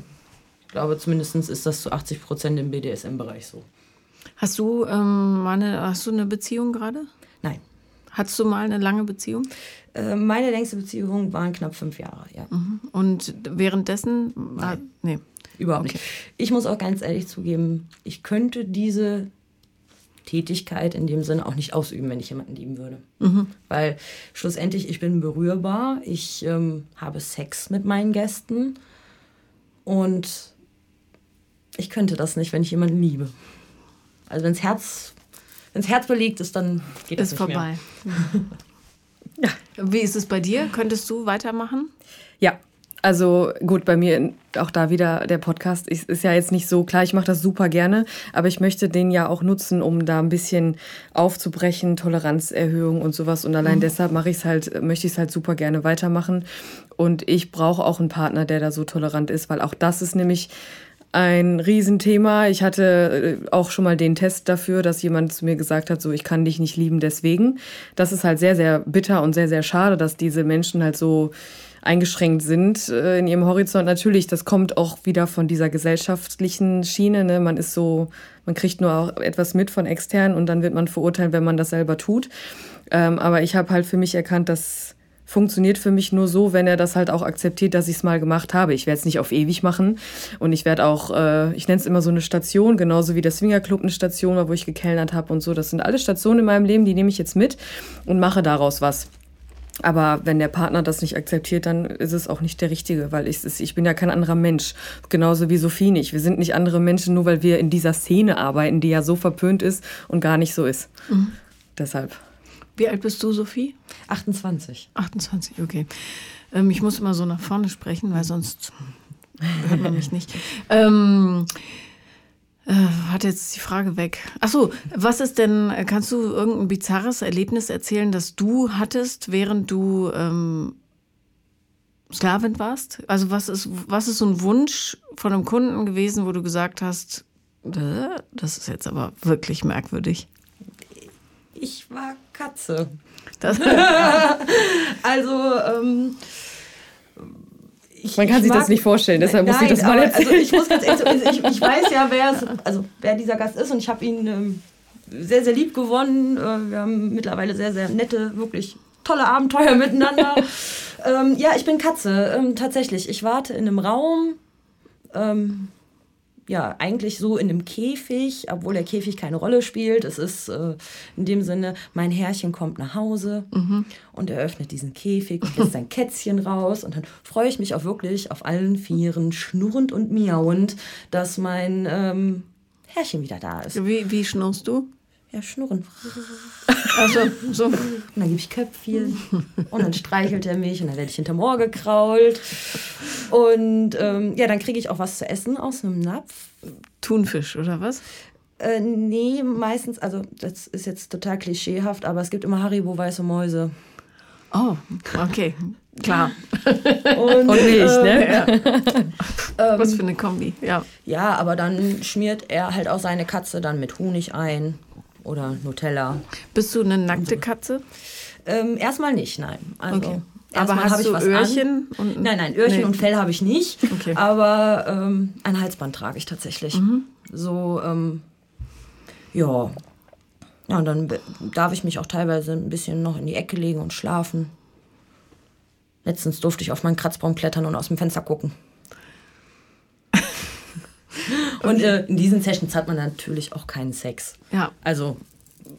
ich glaube, zumindest ist das zu 80 Prozent im BDSM-Bereich so. Hast du, ähm, eine, hast du eine Beziehung gerade? Nein. Hattest du mal eine lange Beziehung? Äh, meine längste Beziehung waren knapp fünf Jahre, ja. Mhm. Und währenddessen? War, nee. Überhaupt okay. nicht. Ich muss auch ganz ehrlich zugeben, ich könnte diese Tätigkeit in dem Sinne auch nicht ausüben, wenn ich jemanden lieben würde. Mhm. Weil schlussendlich, ich bin berührbar, ich ähm, habe Sex mit meinen Gästen und ich könnte das nicht, wenn ich jemanden liebe. Also wenn das Herz, wenn's Herz belegt ist, dann geht nicht vorbei. Mehr. Ja. Wie ist es bei dir? Könntest du weitermachen? Ja, also gut, bei mir auch da wieder der Podcast ist, ist ja jetzt nicht so klar, ich mache das super gerne, aber ich möchte den ja auch nutzen, um da ein bisschen aufzubrechen, Toleranzerhöhung und sowas. Und allein mhm. deshalb mache ich es halt, möchte ich es halt super gerne weitermachen. Und ich brauche auch einen Partner, der da so tolerant ist, weil auch das ist nämlich ein Riesenthema. Ich hatte äh, auch schon mal den Test dafür, dass jemand zu mir gesagt hat, so ich kann dich nicht lieben deswegen. Das ist halt sehr, sehr bitter und sehr, sehr schade, dass diese Menschen halt so eingeschränkt sind äh, in ihrem Horizont. Natürlich, das kommt auch wieder von dieser gesellschaftlichen Schiene. Ne? Man ist so, man kriegt nur auch etwas mit von extern und dann wird man verurteilt, wenn man das selber tut. Ähm, aber ich habe halt für mich erkannt, dass funktioniert für mich nur so, wenn er das halt auch akzeptiert, dass ich es mal gemacht habe. Ich werde es nicht auf ewig machen und ich werde auch, äh, ich nenne es immer so eine Station, genauso wie der Swingerclub eine Station war, wo ich gekellnert habe und so. Das sind alle Stationen in meinem Leben, die nehme ich jetzt mit und mache daraus was. Aber wenn der Partner das nicht akzeptiert, dann ist es auch nicht der Richtige, weil ich, ich bin ja kein anderer Mensch. Genauso wie Sophie nicht. Wir sind nicht andere Menschen, nur weil wir in dieser Szene arbeiten, die ja so verpönt ist und gar nicht so ist. Mhm. Deshalb. Wie alt bist du, Sophie? 28. 28, okay. Ähm, ich muss immer so nach vorne sprechen, weil sonst hört man mich nicht. Ähm, äh, hat jetzt die Frage weg. Achso, was ist denn, kannst du irgendein bizarres Erlebnis erzählen, das du hattest, während du ähm, Sklavin warst? Also was ist, was ist so ein Wunsch von einem Kunden gewesen, wo du gesagt hast, äh, das ist jetzt aber wirklich merkwürdig? Ich war Katze. also, ähm, ich, Man kann sich mag, das nicht vorstellen, deshalb nein, muss ich das mal erzählen. Also ich, muss ganz ehrlich, ich, ich weiß ja, wer, es, also wer dieser Gast ist und ich habe ihn ähm, sehr, sehr lieb gewonnen. Äh, wir haben mittlerweile sehr, sehr nette, wirklich tolle Abenteuer miteinander. ähm, ja, ich bin Katze, ähm, tatsächlich. Ich warte in einem Raum. Ähm, ja, eigentlich so in einem Käfig, obwohl der Käfig keine Rolle spielt. Es ist äh, in dem Sinne, mein Herrchen kommt nach Hause mhm. und er öffnet diesen Käfig und lässt sein Kätzchen raus. Und dann freue ich mich auch wirklich auf allen Vieren, schnurrend und miauend, dass mein ähm, Herrchen wieder da ist. Wie, wie schnurrst du? Ja, schnurren. Also, so. Und dann gebe ich Köpfchen und dann streichelt er mich und dann werde ich hinterm Ohr gekrault. Und ähm, ja, dann kriege ich auch was zu essen aus einem Napf. Thunfisch oder was? Äh, nee, meistens, also das ist jetzt total klischeehaft, aber es gibt immer Haribo weiße Mäuse. Oh, okay, klar. Und, Und Milch, äh, ne? Ja. Was für eine Kombi, ja. Ja, aber dann schmiert er halt auch seine Katze dann mit Honig ein oder Nutella. Bist du eine nackte Katze? Ähm, erstmal nicht, nein. Also, okay. Aber hast du Öhrchen? Und, nein, nein, Öhrchen nee. und Fell habe ich nicht. Okay. Aber ähm, ein Halsband trage ich tatsächlich. Mhm. So, ähm, ja. Ja, und dann darf ich mich auch teilweise ein bisschen noch in die Ecke legen und schlafen. Letztens durfte ich auf meinen Kratzbaum klettern und aus dem Fenster gucken. Und äh, in diesen Sessions hat man natürlich auch keinen Sex. Ja. Also,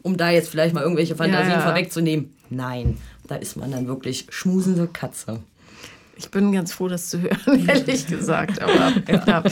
um da jetzt vielleicht mal irgendwelche Fantasien ja, ja. vorwegzunehmen, nein. Da ist man dann wirklich schmusende Katze. Ich bin ganz froh, das zu hören, ehrlich gesagt. Aber, ja.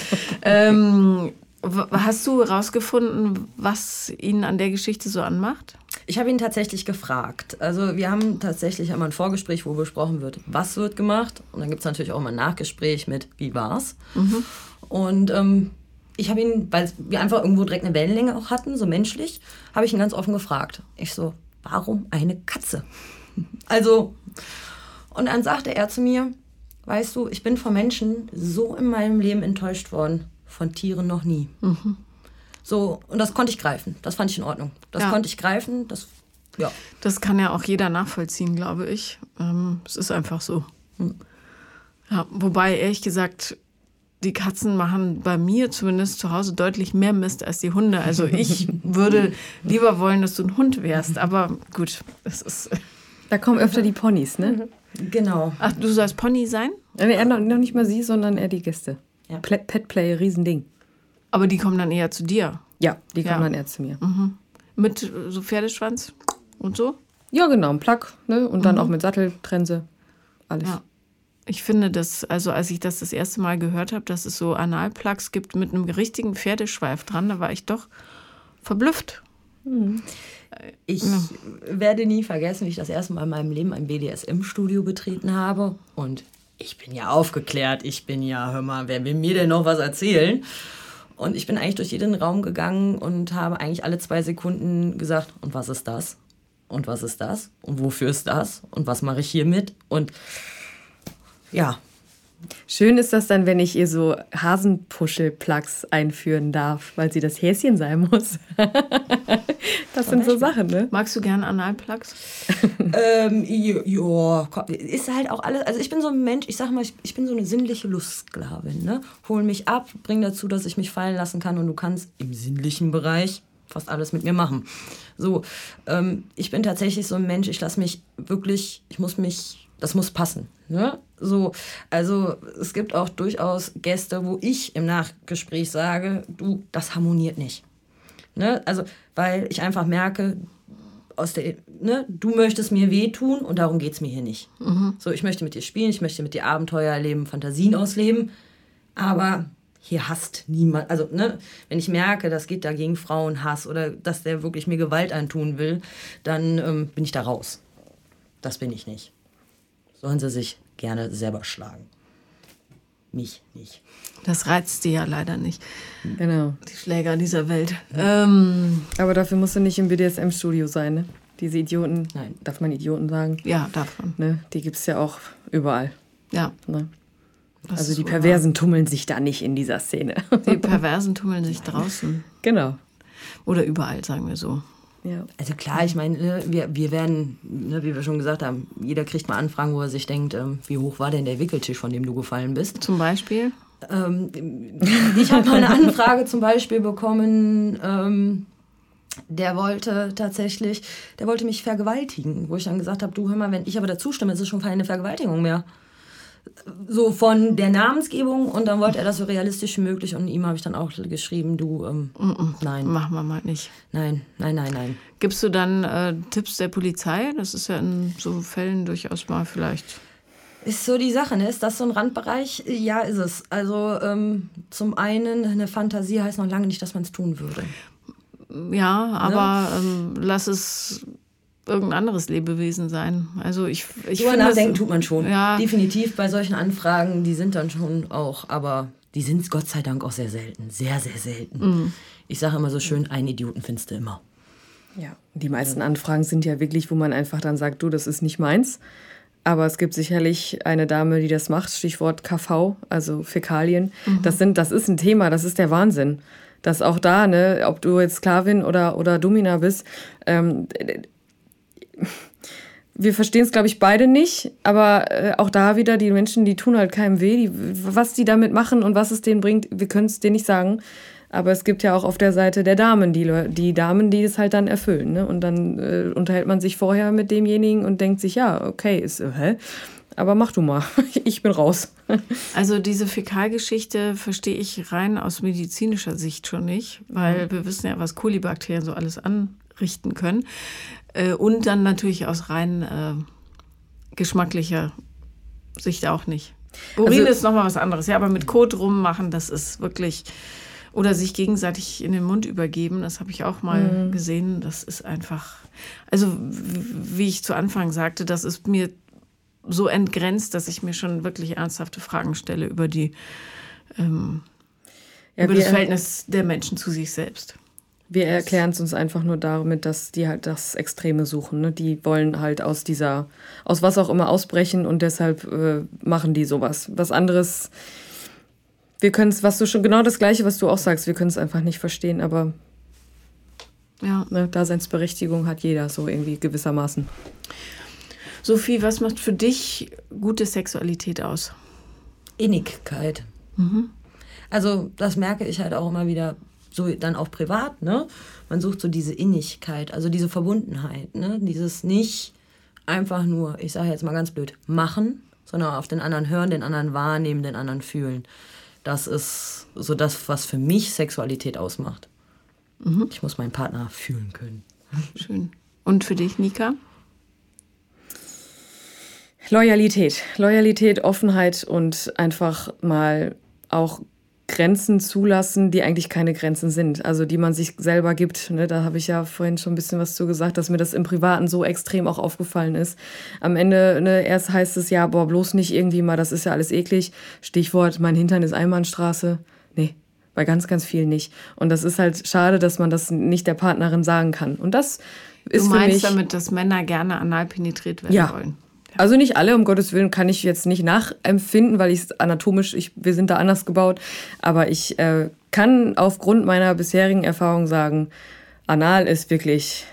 ähm, hast du herausgefunden, was ihn an der Geschichte so anmacht? Ich habe ihn tatsächlich gefragt. Also wir haben tatsächlich einmal ein Vorgespräch, wo besprochen wird, was wird gemacht. Und dann gibt es natürlich auch mal ein Nachgespräch mit, wie war's. Mhm. Und ähm, ich habe ihn, weil wir einfach irgendwo direkt eine Wellenlänge auch hatten, so menschlich, habe ich ihn ganz offen gefragt. Ich so, warum eine Katze? Also, und dann sagte er zu mir, weißt du, ich bin von Menschen so in meinem Leben enttäuscht worden, von Tieren noch nie. Mhm. So, und das konnte ich greifen. Das fand ich in Ordnung. Das ja. konnte ich greifen. Das, ja. das kann ja auch jeder nachvollziehen, glaube ich. Ähm, es ist einfach so. Mhm. Ja, wobei, ehrlich gesagt, die Katzen machen bei mir zumindest zu Hause deutlich mehr Mist als die Hunde. Also ich würde lieber wollen, dass du ein Hund wärst. Aber gut, es ist. Da kommen öfter die Ponys, ne? Genau. Ach, du sollst Pony sein? Nee, er noch, noch nicht mal sie, sondern er die Gäste. Ja. Petplay, Riesending. Aber die kommen dann eher zu dir? Ja, die kommen ja. dann eher zu mir. Mhm. Mit so Pferdeschwanz und so? Ja, genau, ein Plug, ne? Und dann mhm. auch mit Satteltrense. Alles. Ja. Ich finde das, also als ich das das erste Mal gehört habe, dass es so Analplugs gibt mit einem richtigen Pferdeschweif dran, da war ich doch verblüfft. Hm. Ich ja. werde nie vergessen, wie ich das erste Mal in meinem Leben ein BDSM-Studio betreten habe. Und ich bin ja aufgeklärt, ich bin ja, hör mal, wer will mir denn noch was erzählen? Und ich bin eigentlich durch jeden Raum gegangen und habe eigentlich alle zwei Sekunden gesagt, und was ist das? Und was ist das? Und wofür ist das? Und was mache ich hiermit? Und ja. Schön ist das dann, wenn ich ihr so Hasenpuschel-Plugs einführen darf, weil sie das Häschen sein muss. das sind so Sachen, ne? Magst du gern Analplugs? ähm, ja, ist halt auch alles. Also ich bin so ein Mensch, ich sag mal, ich, ich bin so eine sinnliche Lustsklavin. Ne? Hol mich ab, bring dazu, dass ich mich fallen lassen kann und du kannst im sinnlichen Bereich fast alles mit mir machen. So, ähm, ich bin tatsächlich so ein Mensch, ich lasse mich wirklich, ich muss mich, das muss passen. Ne? So, also es gibt auch durchaus Gäste, wo ich im Nachgespräch sage, du, das harmoniert nicht. Ne? Also, weil ich einfach merke, aus der, ne, du möchtest mir wehtun und darum geht es mir hier nicht. Mhm. So, ich möchte mit dir spielen, ich möchte mit dir Abenteuer erleben, Fantasien ausleben, aber hier hasst niemand. Also, ne, wenn ich merke, das geht da gegen Frauenhass oder dass der wirklich mir Gewalt antun will, dann ähm, bin ich da raus. Das bin ich nicht sollen sie sich gerne selber schlagen. Mich nicht. Das reizt die ja leider nicht. Genau. Die Schläger dieser Welt. Ähm, Aber dafür musst du nicht im BDSM-Studio sein, ne? Diese Idioten, Nein. darf man Idioten sagen? Ja, darf man. Ne? Die gibt es ja auch überall. Ja. Ne? Also die Perversen tummeln sich da nicht in dieser Szene. Die Perversen tummeln sich draußen. Genau. Oder überall, sagen wir so. Ja. Also klar, ich meine, ne, wir, wir werden, ne, wie wir schon gesagt haben, jeder kriegt mal Anfragen, wo er sich denkt, ähm, wie hoch war denn der Wickeltisch, von dem du gefallen bist? Zum Beispiel? Ähm, ich habe mal eine Anfrage zum Beispiel bekommen, ähm, der wollte tatsächlich, der wollte mich vergewaltigen, wo ich dann gesagt habe, du hör mal, wenn ich aber dazu stimme, ist es schon keine Vergewaltigung mehr. So von der Namensgebung und dann wollte er das so realistisch wie möglich und ihm habe ich dann auch geschrieben, du, ähm, mm -mm, nein. Machen wir mal nicht. Nein, nein, nein, nein. Gibst du dann äh, Tipps der Polizei? Das ist ja in so Fällen durchaus mal vielleicht. Ist so die Sache, ne? Ist das so ein Randbereich? Ja, ist es. Also ähm, zum einen, eine Fantasie heißt noch lange nicht, dass man es tun würde. Ja, aber ne? ähm, lass es irgendein anderes Lebewesen sein. Also ich, ich Drüber nachdenken tut man schon. Ja. Definitiv bei solchen Anfragen, die sind dann schon auch, aber die sind Gott sei Dank auch sehr selten. Sehr, sehr selten. Mhm. Ich sage immer so schön, einen Idioten findest du immer. Ja, die meisten Anfragen sind ja wirklich, wo man einfach dann sagt, du, das ist nicht meins. Aber es gibt sicherlich eine Dame, die das macht, Stichwort KV, also Fäkalien. Mhm. Das, sind, das ist ein Thema, das ist der Wahnsinn. Dass auch da, ne, ob du jetzt Sklavin oder, oder Domina bist, ähm, wir verstehen es, glaube ich, beide nicht, aber äh, auch da wieder, die Menschen, die tun halt keinem weh. Die, was die damit machen und was es denen bringt, wir können es denen nicht sagen. Aber es gibt ja auch auf der Seite der Damen die, die Damen, die es halt dann erfüllen. Ne? Und dann äh, unterhält man sich vorher mit demjenigen und denkt sich, ja, okay, ist, äh, hä? Aber mach du mal, ich bin raus. Also diese Fäkalgeschichte verstehe ich rein aus medizinischer Sicht schon nicht, weil mhm. wir wissen ja, was Kolibakterien so alles anrichten können. Äh, und dann natürlich aus rein äh, geschmacklicher Sicht auch nicht. Urin also, ist nochmal was anderes. Ja, aber mit Kot rummachen, das ist wirklich. Oder sich gegenseitig in den Mund übergeben, das habe ich auch mal mhm. gesehen. Das ist einfach. Also, wie ich zu Anfang sagte, das ist mir so entgrenzt, dass ich mir schon wirklich ernsthafte Fragen stelle über die. Ähm, ja, über das Verhältnis der Menschen zu sich selbst. Wir erklären es uns einfach nur damit, dass die halt das Extreme suchen. Ne? Die wollen halt aus dieser, aus was auch immer ausbrechen und deshalb äh, machen die sowas. Was anderes, wir können es, was du schon, genau das Gleiche, was du auch sagst, wir können es einfach nicht verstehen, aber ja. ne, Daseinsberechtigung hat jeder so irgendwie gewissermaßen. Sophie, was macht für dich gute Sexualität aus? Innigkeit. Mhm. Also das merke ich halt auch immer wieder so dann auch privat, ne? Man sucht so diese Innigkeit, also diese Verbundenheit, ne? Dieses nicht einfach nur, ich sage jetzt mal ganz blöd, machen, sondern auf den anderen hören, den anderen wahrnehmen, den anderen fühlen. Das ist so das, was für mich Sexualität ausmacht. Mhm. Ich muss meinen Partner fühlen können. Schön. Und für dich, Nika? Loyalität. Loyalität, Offenheit und einfach mal auch Grenzen zulassen, die eigentlich keine Grenzen sind, also die man sich selber gibt. Ne? Da habe ich ja vorhin schon ein bisschen was zu gesagt, dass mir das im Privaten so extrem auch aufgefallen ist. Am Ende, ne, erst heißt es ja, boah, bloß nicht irgendwie mal, das ist ja alles eklig. Stichwort, mein Hintern ist Einbahnstraße. Nee, bei ganz, ganz vielen nicht. Und das ist halt schade, dass man das nicht der Partnerin sagen kann. Und das ist du meinst damit, dass Männer gerne anal penetriert werden ja. wollen? Also nicht alle, um Gottes Willen, kann ich jetzt nicht nachempfinden, weil ich es anatomisch, ich, wir sind da anders gebaut. Aber ich äh, kann aufgrund meiner bisherigen Erfahrung sagen, Anal ist wirklich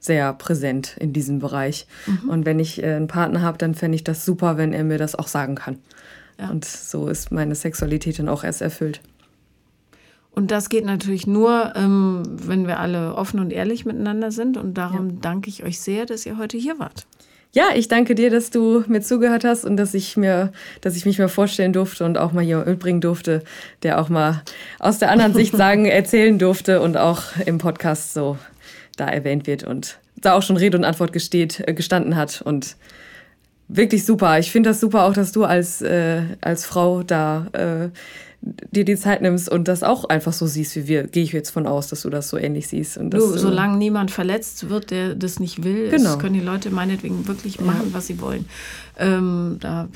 sehr präsent in diesem Bereich. Mhm. Und wenn ich äh, einen Partner habe, dann fände ich das super, wenn er mir das auch sagen kann. Ja. Und so ist meine Sexualität dann auch erst erfüllt. Und das geht natürlich nur, ähm, wenn wir alle offen und ehrlich miteinander sind. Und darum ja. danke ich euch sehr, dass ihr heute hier wart. Ja, ich danke dir, dass du mir zugehört hast und dass ich mir, dass ich mich mal vorstellen durfte und auch mal jemand mitbringen durfte, der auch mal aus der anderen Sicht sagen, erzählen durfte und auch im Podcast so da erwähnt wird und da auch schon Rede und Antwort gesteht, äh, gestanden hat und wirklich super. Ich finde das super auch, dass du als, äh, als Frau da äh, dir die Zeit nimmst und das auch einfach so siehst wie wir, gehe ich jetzt von aus, dass du das so ähnlich siehst. Und das, du, solange niemand verletzt wird, der das nicht will, genau. können die Leute meinetwegen wirklich machen, ja. was sie wollen. Ähm, da,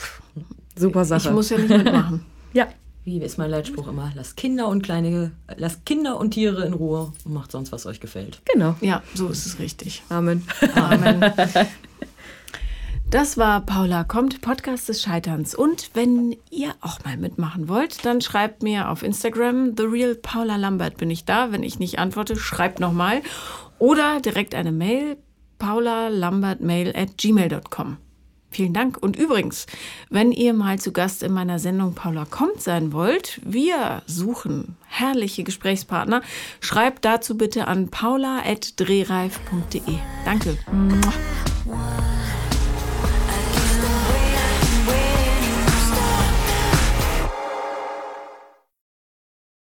Super Sache. Ich muss ja nicht mitmachen. ja. Wie ist mein Leitspruch immer? Lasst Kinder und kleine, lasst Kinder und Tiere in Ruhe und macht sonst, was euch gefällt. Genau. Ja, so ist es richtig. Amen. Amen. Das war Paula kommt, Podcast des Scheiterns. Und wenn ihr auch mal mitmachen wollt, dann schreibt mir auf Instagram, The Real Paula Lambert bin ich da. Wenn ich nicht antworte, schreibt nochmal. Oder direkt eine Mail, paulalambertmail at gmail.com. Vielen Dank. Und übrigens, wenn ihr mal zu Gast in meiner Sendung Paula kommt sein wollt, wir suchen herrliche Gesprächspartner. Schreibt dazu bitte an paula.drehreif.de. Danke.